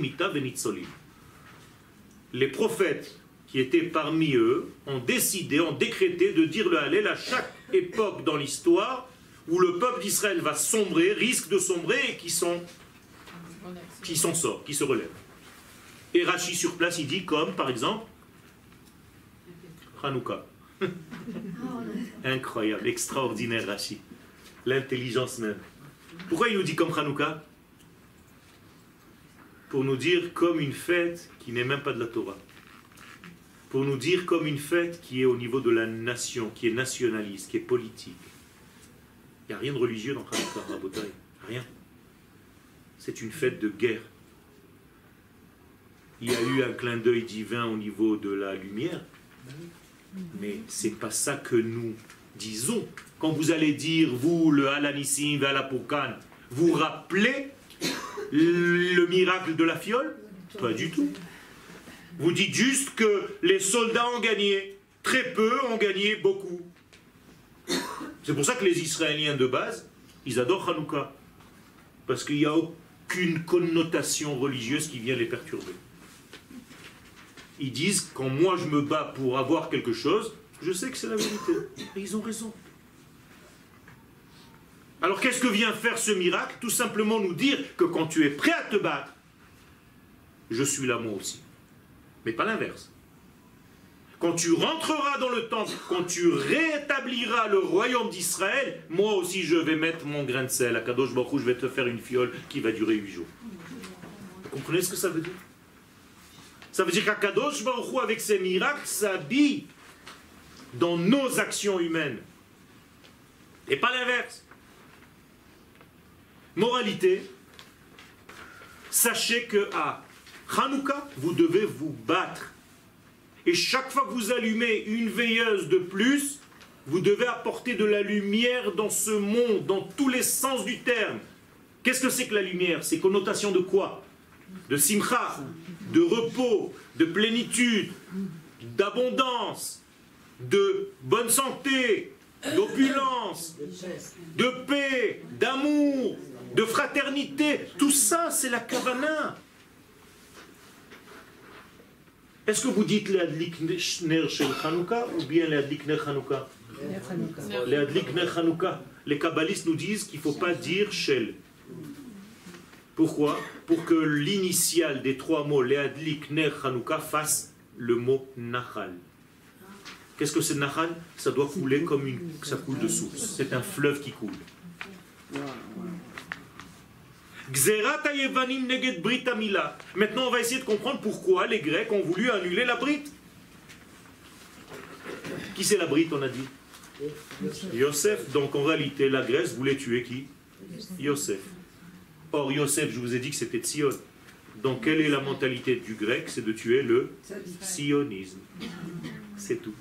mita venitzolim. Les prophètes qui étaient parmi eux ont décidé, ont décrété de dire le Hallel à chaque époque dans l'histoire où le peuple d'Israël va sombrer, risque de sombrer et qui s'en sort, qui se relève. Et Rachi sur place, il dit comme, par exemple, Hanouka. Incroyable, extraordinaire Rachi. L'intelligence même. Pourquoi il nous dit comme Hanouka? Pour nous dire comme une fête qui n'est même pas de la Torah. Pour nous dire comme une fête qui est au niveau de la nation, qui est nationaliste, qui est politique. Il n'y a rien de religieux dans Hanouka, Rabotai. Rien c'est une fête de guerre. Il y a eu un clin d'œil divin au niveau de la lumière, mais c'est pas ça que nous disons. Quand vous allez dire, vous, le Alanissim, Valapourkan, vous rappelez le miracle de la fiole? Pas du tout. Vous dites juste que les soldats ont gagné. Très peu ont gagné beaucoup. C'est pour ça que les Israéliens de base, ils adorent Hanouka. Parce qu'il n'y a aucune connotation religieuse qui vient les perturber. Ils disent, quand moi je me bats pour avoir quelque chose, je sais que c'est la vérité. Et ils ont raison. Alors qu'est-ce que vient faire ce miracle? Tout simplement nous dire que quand tu es prêt à te battre, je suis là moi aussi. Mais pas l'inverse. Quand tu rentreras dans le temple, quand tu rétabliras le royaume d'Israël, moi aussi je vais mettre mon grain de sel. À Kadosh Baruch je vais te faire une fiole qui va durer huit jours. Vous comprenez ce que ça veut dire? Ça veut dire qu'Akadosh Baruch Hu, avec ses miracles, s'habille dans nos actions humaines. et pas l'inverse. Moralité, sachez que à Hanouka, vous devez vous battre. Et chaque fois que vous allumez une veilleuse de plus, vous devez apporter de la lumière dans ce monde, dans tous les sens du terme. Qu'est-ce que c'est que la lumière? C'est connotation de quoi? De simcha, de repos, de plénitude, d'abondance, de bonne santé, d'opulence, de paix, d'amour, de fraternité. Tout ça, c'est la kavana. Est-ce que vous dites l'adlik ner shel ou bien l'adlik ner Chanukah L'adlik ner Chanukah. Les kabbalistes nous disent qu'il ne faut pas dire shel. Pourquoi? Pour que l'initiale des trois mots, l'adlik ner Chanukah, fasse le mot nachal. Qu'est-ce que c'est nachal Ça doit couler comme une, ça coule de source. C'est un fleuve qui coule. Maintenant, on va essayer de comprendre pourquoi les Grecs ont voulu annuler la brite. Qui c'est la brite, on a dit? Yosef. Donc en réalité, la Grèce voulait tuer qui? Yosef. Or, Yosef, je vous ai dit que c'était Sion. Donc quelle est la mentalité du grec? C'est de tuer le sionisme. C'est tout.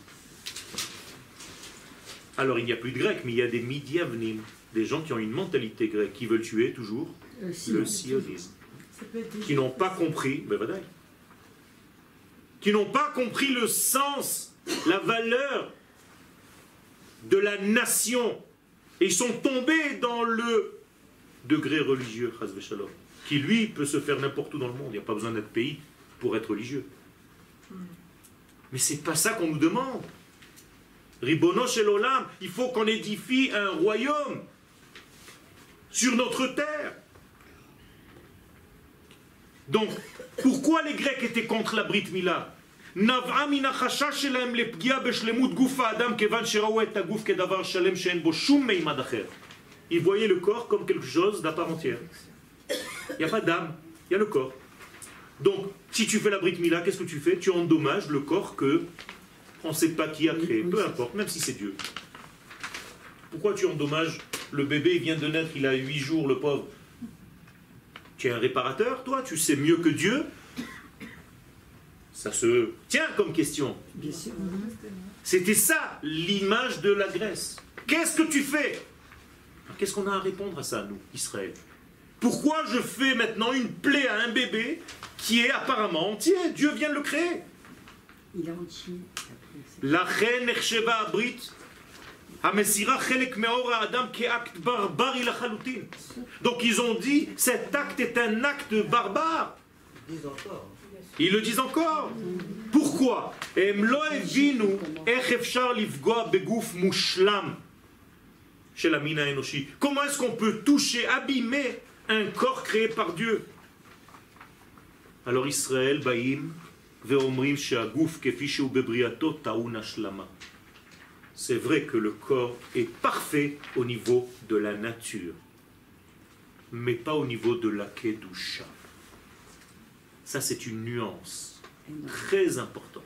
Alors il n'y a plus de grecs, mais il y a des midiavnim, des gens qui ont une mentalité grecque, qui veulent tuer toujours le sionisme. Qui n'ont pas compris, ben voilà, qui n'ont pas compris le sens, la valeur de la nation. Et ils sont tombés dans le degré religieux, qui lui peut se faire n'importe où dans le monde. Il n'y a pas besoin d'être pays pour être religieux. Mais c'est pas ça qu'on nous demande. Ribono shel olam, il faut qu'on édifie un royaume sur notre terre. Donc, pourquoi les Grecs étaient contre la Brit Mila? Ils voyaient le corps comme quelque chose d'à part entière. Il n'y a pas d'âme, il y a le corps. Donc, si tu fais la Brit Mila, qu'est-ce que tu fais? Tu endommages le corps que on ne sait pas qui a créé, peu importe, même si c'est Dieu. Pourquoi tu endommages le bébé, il vient de naître, il a 8 jours, le pauvre Tu es un réparateur, toi? Tu sais mieux que Dieu? Ça se tient comme question. C'était ça l'image de la Grèce. Qu'est-ce que tu fais? Qu'est-ce qu'on a à répondre à ça, nous, Israël? Pourquoi je fais maintenant une plaie à un bébé qui est apparemment entier? Dieu vient de le créer. Il a entier. La reine Ersheva Abrit, donc ils ont dit, cet acte est un acte barbare. Ils le disent encore. Pourquoi? chez la mina enoshi. Comment est-ce qu'on peut toucher, abîmer un corps créé par Dieu? Alors Israël, Baïm, Veomrim, Sheagouf, ou Bebriato, Taun, Ashlama. C'est vrai que le corps est parfait au niveau de la nature, mais pas au niveau de la Kedusha. Ça, c'est une nuance très importante.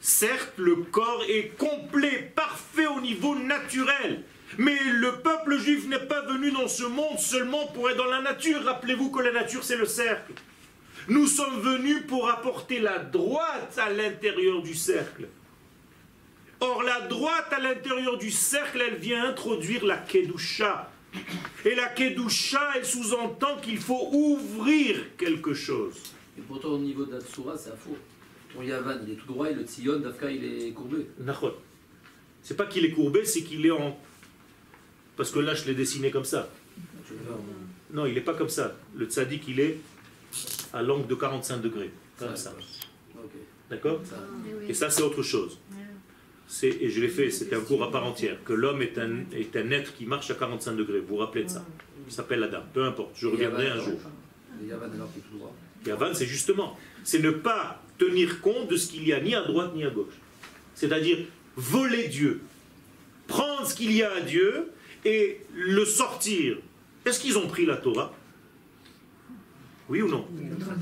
Certes, le corps est complet, parfait au niveau naturel, mais le peuple juif n'est pas venu dans ce monde seulement pour être dans la nature. Rappelez-vous que la nature, c'est le cercle. Nous sommes venus pour apporter la droite à l'intérieur du cercle. Or, la droite à l'intérieur du cercle, elle vient introduire la Kedusha. Et la Kedusha, elle sous-entend qu'il faut ouvrir quelque chose. Et pourtant, au niveau de la Tsura, c'est à faux. Ton Yavan, il est tout droit et le Tzion, Dafka, il est courbé. C'est pas qu'il est courbé, c'est qu'il est en. Parce que là, je l'ai dessiné comme ça. Non, il n'est pas comme ça. Le tzaddik, il est à l'angle de 45 degrés. Comme ça. Ok. D'accord. Et ça, c'est autre chose. Et je l'ai fait, c'était un cours à part entière, que l'homme est un, est un être qui marche à 45 degrés. Vous vous rappelez de ça? Il s'appelle Adam. Peu importe, je reviendrai un jour. Yavan, c'est justement, c'est ne pas tenir compte de ce qu'il y a ni à droite ni à gauche. C'est-à-dire voler Dieu, prendre ce qu'il y a à Dieu et le sortir. Est-ce qu'ils ont pris la Torah? Oui ou non?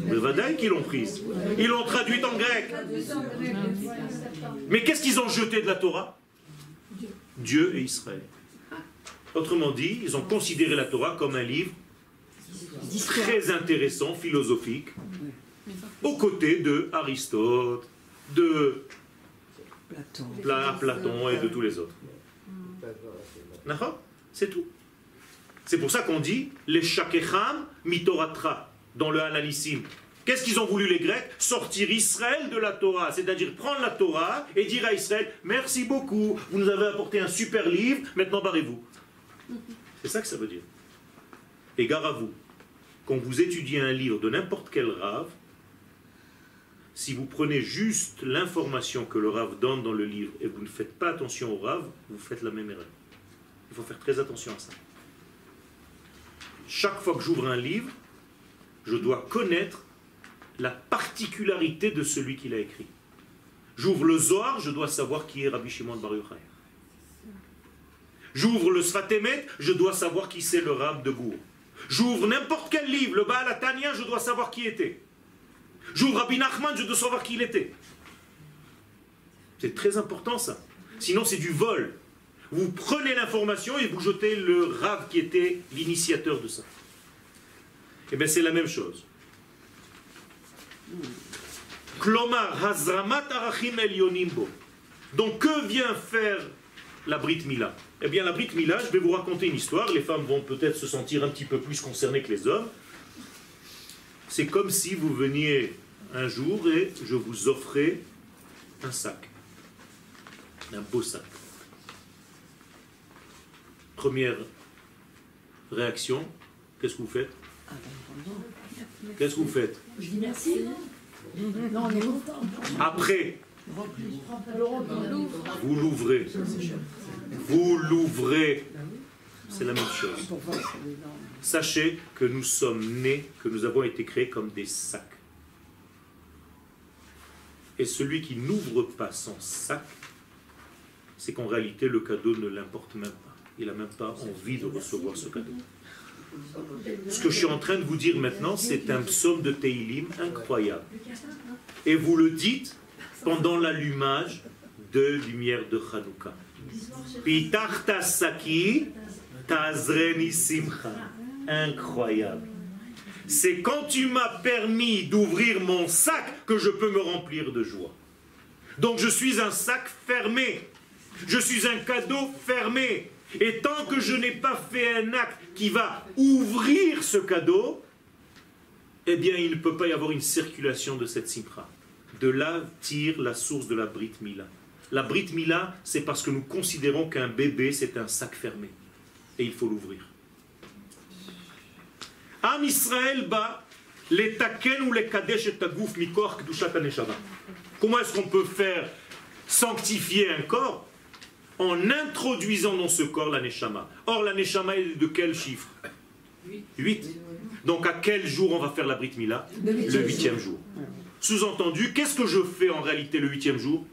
Le Vadaï qu'ils l'ont prise. Ils l'ont traduite en grec. Mais qu'est-ce qu'ils ont jeté de la Torah? Dieu et Israël. Autrement dit, ils ont considéré la Torah comme un livre très intéressant, philosophique, aux côtés de Aristote, de Platon. Pla- Platon et de tous les autres. D'accord? C'est tout. C'est pour ça qu'on dit les shakecham mitoratra dans le Hanalissim. Qu'est-ce qu'ils ont voulu les Grecs Sortir Israël de la Torah, c'est-à-dire prendre la Torah et dire à Israël merci beaucoup, vous nous avez apporté un super livre, maintenant barrez-vous. C'est ça que ça veut dire. Et gare à vous, quand vous étudiez un livre de n'importe quel rave, si vous prenez juste l'information que le rave donne dans le livre et vous ne faites pas attention au rave, vous faites la même erreur. Il faut faire très attention à ça. Chaque fois que j'ouvre un livre, je dois connaître la particularité de celui qui l'a écrit. J'ouvre le Zohar, je dois savoir qui est Rabbi Shimon Bar Yochai. J'ouvre le Sfatemet, je dois savoir qui c'est le Rab de Gour. J'ouvre n'importe quel livre, le Baal Atania, je dois savoir qui était. J'ouvre Rabbi Nachman, je dois savoir qui il était. C'est très important ça. Sinon c'est du vol. Vous prenez l'information et vous jetez le Rav qui était l'initiateur de ça. Eh bien c'est la même chose. Donc que vient faire la Brit Mila? Eh bien la Brit Mila, je vais vous raconter une histoire. Les femmes vont peut-être se sentir un petit peu plus concernées que les hommes. C'est comme si vous veniez un jour et je vous offrais un sac. Un beau sac. Première réaction, qu'est-ce que vous faites. Qu'est-ce que vous faites Je dis merci. Non, on est content. Après, vous l'ouvrez. Vous l'ouvrez. C'est la même chose. Sachez que nous sommes nés, que nous avons été créés comme des sacs. Et celui qui n'ouvre pas son sac, c'est qu'en réalité le cadeau ne l'importe même pas. Il n'a même pas envie de recevoir ce cadeau. Ce que je suis en train de vous dire maintenant, c'est un psaume de Teilim incroyable. Et vous le dites pendant l'allumage de lumière de Hanouka. Pitarta saki tazreni simcha. Incroyable. C'est quand tu m'as permis d'ouvrir mon sac que je peux me remplir de joie. Donc je suis un sac fermé. Je suis un cadeau fermé. Et tant que je n'ai pas fait un acte qui va ouvrir ce cadeau, eh bien il ne peut pas y avoir une circulation de cette simcha. De là tire la source de la Brit Mila. La Brit Mila, c'est parce que nous considérons qu'un bébé, c'est un sac fermé. Et il faut l'ouvrir. Am Israël ba les taken ou les kadesh et tagouf mikor haneshama. Comment est-ce qu'on peut faire sanctifier un corps en introduisant dans ce corps la neshama Or, la neshama est de quel chiffre 8. Donc, à quel jour on va faire la Brit Mila Le huitième jour. Sous-entendu, qu'est-ce que je fais en réalité le huitième jour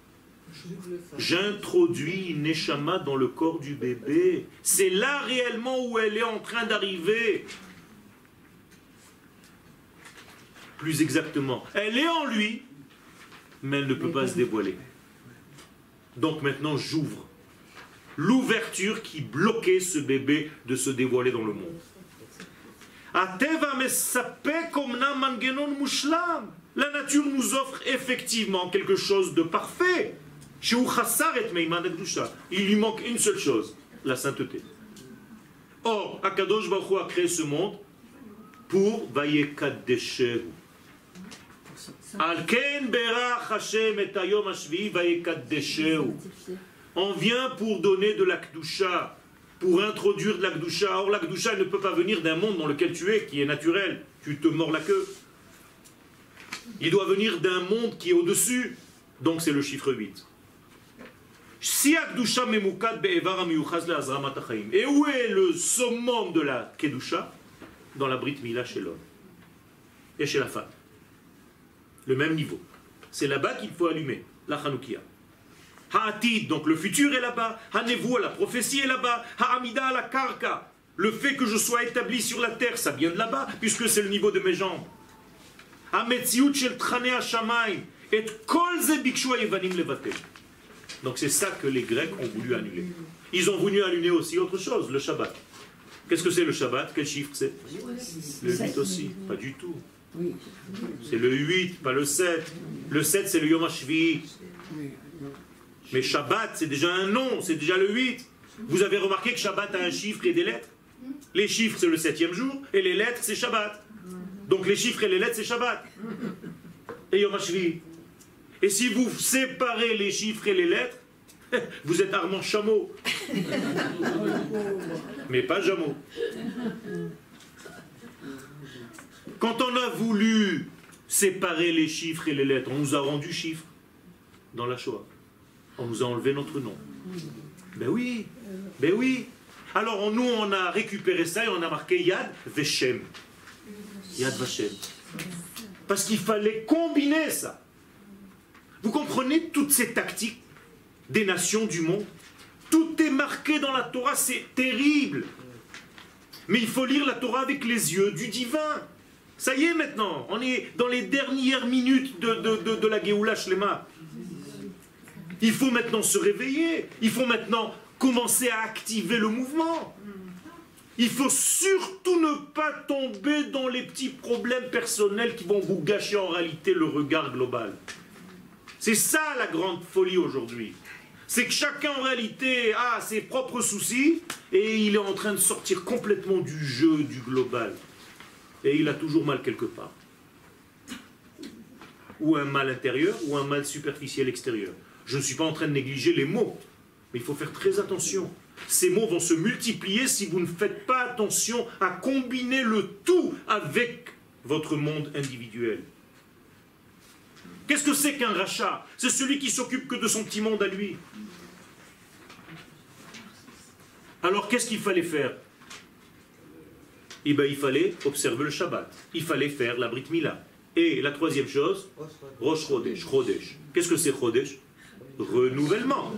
J'introduis une neshama dans le corps du bébé. C'est là réellement où elle est en train d'arriver. Plus exactement, elle est en lui, mais elle ne peut pas se dévoiler. Donc maintenant, j'ouvre l'ouverture qui bloquait ce bébé de se dévoiler dans le monde. La nature nous offre effectivement quelque chose de parfait. Il lui manque une seule chose, la sainteté. Or, Akadosh Baruch a créé ce monde pour vayekadeshehu. Al ken berach Hashem et hayom vayekadeshehu. On vient pour donner de la Kdusha, pour introduire de la Kdusha. Or, la Kdusha ne peut pas venir d'un monde dans lequel tu es, qui est naturel. Tu te mords la queue. Il doit venir d'un monde qui est au-dessus. Donc, c'est le chiffre 8. Si Akdusha memukad be'evar amiyuchaz le'azramat hachaim. Et où est le summum de la Kedusha? Dans la Brit Mila chez l'homme. Et chez la femme. Le même niveau. C'est là-bas qu'il faut allumer la Hanoukia. Ha'atid, donc le futur est là-bas. Hanevu, la prophétie est là-bas. Ha'amida, la karka. Le fait que je sois établi sur la terre, ça vient de là-bas, puisque c'est le niveau de mes jambes. Ha'metziut shel trane ha'shamayim. Et kol ha'yevanim levatel. Donc c'est ça que les Grecs ont voulu annuler. Ils ont voulu allumer aussi autre chose, le Shabbat. Qu'est-ce que c'est le Shabbat? Quel chiffre c'est? Le 8 aussi. Pas du tout. C'est le 8, pas le 7. Le 7, c'est le Yom HaShvi. Mais Shabbat, c'est déjà un nom, c'est déjà le 8. Vous avez remarqué que Shabbat a un chiffre et des lettres Les chiffres, c'est le septième jour, et les lettres, c'est Shabbat. Donc les chiffres et les lettres, c'est Shabbat. Et Yom. Et si vous séparez les chiffres et les lettres, vous êtes Armand Chameau. Mais pas Jameau. Quand on a voulu séparer les chiffres et les lettres, on nous a rendu chiffres dans la Shoah. On nous a enlevé notre nom. Ben oui, ben oui. Alors on- nous, on a récupéré ça et on a marqué Yad Veshem. Yad Vashem. Parce qu'il fallait combiner ça. Vous comprenez toutes ces tactiques des nations du monde? Tout est marqué dans la Torah, c'est terrible. Mais il faut lire la Torah avec les yeux du divin. Ça y est maintenant, on est dans les dernières minutes de, de, de, de la Géoula Shlema. Il faut maintenant se réveiller. Il faut maintenant commencer à activer le mouvement. Il faut surtout ne pas tomber dans les petits problèmes personnels qui vont vous gâcher en réalité le regard global. C'est ça la grande folie aujourd'hui. C'est que chacun en réalité a ses propres soucis et il est en train de sortir complètement du jeu du global. Et il a toujours mal quelque part. Ou un mal intérieur ou un mal superficiel extérieur. Je ne suis pas en train de négliger les mots, mais il faut faire très attention. Ces mots vont se multiplier si vous ne faites pas attention à combiner le tout avec votre monde individuel. Qu'est-ce que c'est qu'un rachat? C'est celui qui s'occupe que de son petit monde à lui. Alors qu'est-ce qu'il fallait faire? Eh bien, il fallait observer le Shabbat. Il fallait faire la Brit Mila. Et la troisième chose, Rosh Chodesh. Chodesh. Qu'est-ce que c'est Chodesh? Renouvellement.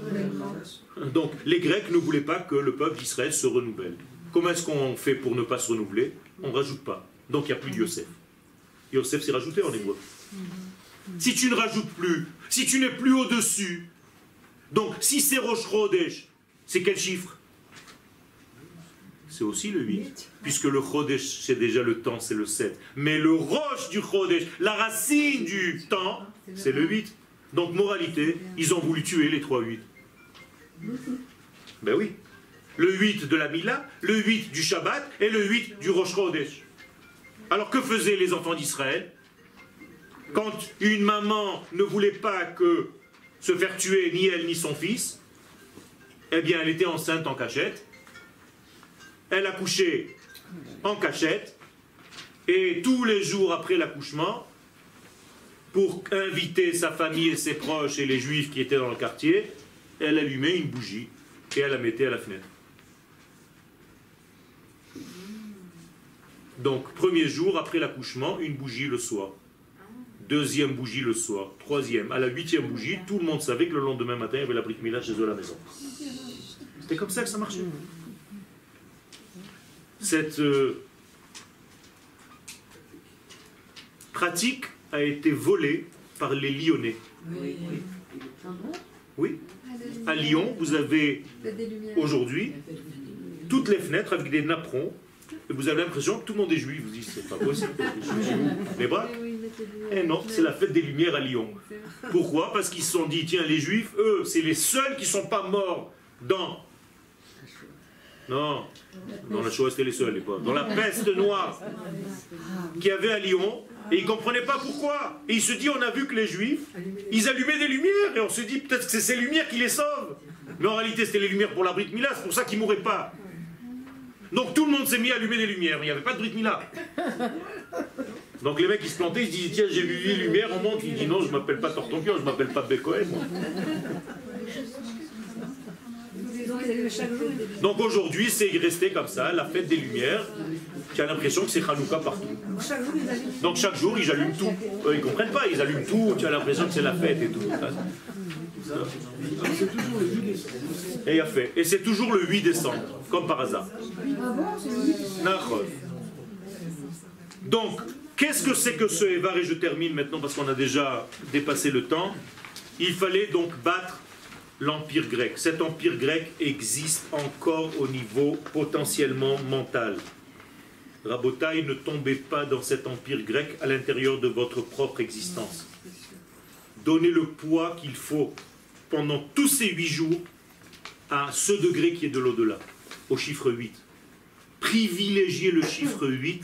Donc, les Grecs ne voulaient pas que le peuple d'Israël se renouvelle. Comment est-ce qu'on fait pour ne pas se renouveler? On ne rajoute pas. Donc, il n'y a plus de Yosef. Yosef, c'est rajouté en hébreu. Si tu ne rajoutes plus, si tu n'es plus au-dessus, donc si c'est Rosh Chodesh, c'est quel chiffre? C'est aussi le 8, puisque le Chodesh, c'est déjà le temps, c'est le 7. Mais le Roche du Chodesh, la racine du temps, c'est le 8. Donc, moralité, ils ont voulu tuer les 3 8. Ben oui. Le 8 de la Mila, le 8 du Shabbat et le 8 du Rosh Chodesh. Alors que faisaient les enfants d'Israël quand une maman ne voulait pas que se faire tuer ni elle ni son fils, eh bien elle était enceinte en cachette, elle accouchait en cachette, et tous les jours après l'accouchement, pour inviter sa famille et ses proches et les juifs qui étaient dans le quartier, elle allumait une bougie et elle la mettait à la fenêtre. Donc, premier jour après l'accouchement, une bougie le soir deuxième bougie le soir, troisième, à la huitième bougie, tout le monde savait que le lendemain matin, il y avait la brique Mila chez eux à la maison. C'était comme ça que ça marchait. Cette euh, pratique a été volée par les Lyonnais. Oui. À Lyon, vous avez aujourd'hui toutes les fenêtres avec des napperons. Et vous avez l'impression que tout le monde est juif. Vous dites, c'est pas possible. Les bras Eh oui, non, c'est la fête des Lumières à Lyon. Pourquoi? Parce qu'ils se sont dit, tiens, les Juifs, eux, c'est les seuls qui ne sont pas morts dans... Non, dans la Shoah, c'était les seuls, les pauvres. Dans la peste noire qu'il y avait à Lyon, et ils ne comprenaient pas pourquoi. Et ils se disent, on a vu que les Juifs, ils allumaient des lumières, et on se dit, peut-être que c'est ces lumières qui les sauvent. Mais en réalité, c'était les lumières pour la Brit Mila, c'est pour ça qu'ils ne mouraient pas. Donc tout le monde s'est mis à allumer des lumières, il n'y avait pas de Brit Mila. Donc les mecs ils se plantaient, ils se disaient tiens j'ai vu les lumières, on monte, il dit non je m'appelle pas Tortonpion, je m'appelle pas Bekoen il- Donc aujourd'hui c'est resté comme ça, la fête des lumières, tu as l'impression que c'est Hanouka partout. Donc chaque jour ils allument tout. Eux ils comprennent pas, ils allument tout, tu as l'impression que c'est la fête et tout. Et il a fait. Et c'est toujours le 8 décembre, comme par hasard. Ah. Donc, qu'est-ce que c'est que ce Evar Et je termine maintenant parce qu'on a déjà dépassé le temps. Il fallait donc battre l'empire grec. Cet empire grec existe encore au niveau potentiellement mental. Rabotaï, ne tombez pas dans cet empire grec à l'intérieur de votre propre existence. Donnez le poids qu'il faut pendant tous ces huit jours à ce degré qui est de l'au-delà, au chiffre 8. Privilégiez le chiffre 8.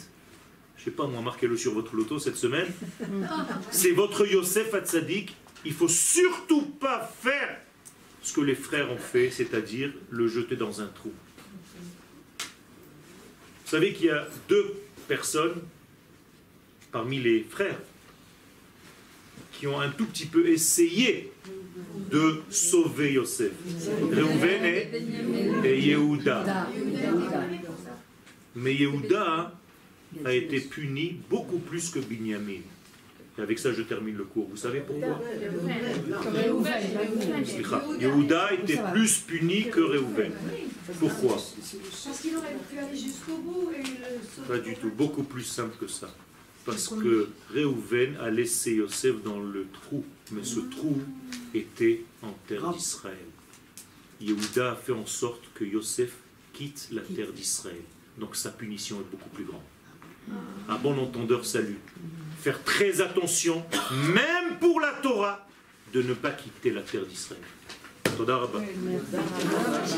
Je ne sais pas, moi, marquez-le sur votre loto cette semaine. C'est votre Yosef Hatzadik. Il faut surtout pas faire ce que les frères ont fait, c'est-à-dire le jeter dans un trou. Vous savez qu'il y a deux personnes parmi les frères qui ont un tout petit peu essayé de sauver Yosef. Reuven et, et Yehuda. Mais Yehuda a été puni beaucoup plus que Binyamin. Et avec ça, je termine le cours. Vous savez pourquoi. Yehuda était plus puni que Reuven. Pourquoi? Parce qu'il aurait pu aller jusqu'au bout et le Pas du tout. Beaucoup plus simple que ça. Parce que Reuven a laissé Yosef dans le trou. Mais ce trou était en terre d'Israël. Yehuda a fait en sorte que Yosef quitte la terre d'Israël. Donc sa punition est beaucoup plus grande. Un bon entendeur, salut. Faire très attention, même pour la Torah, de ne pas quitter la terre d'Israël.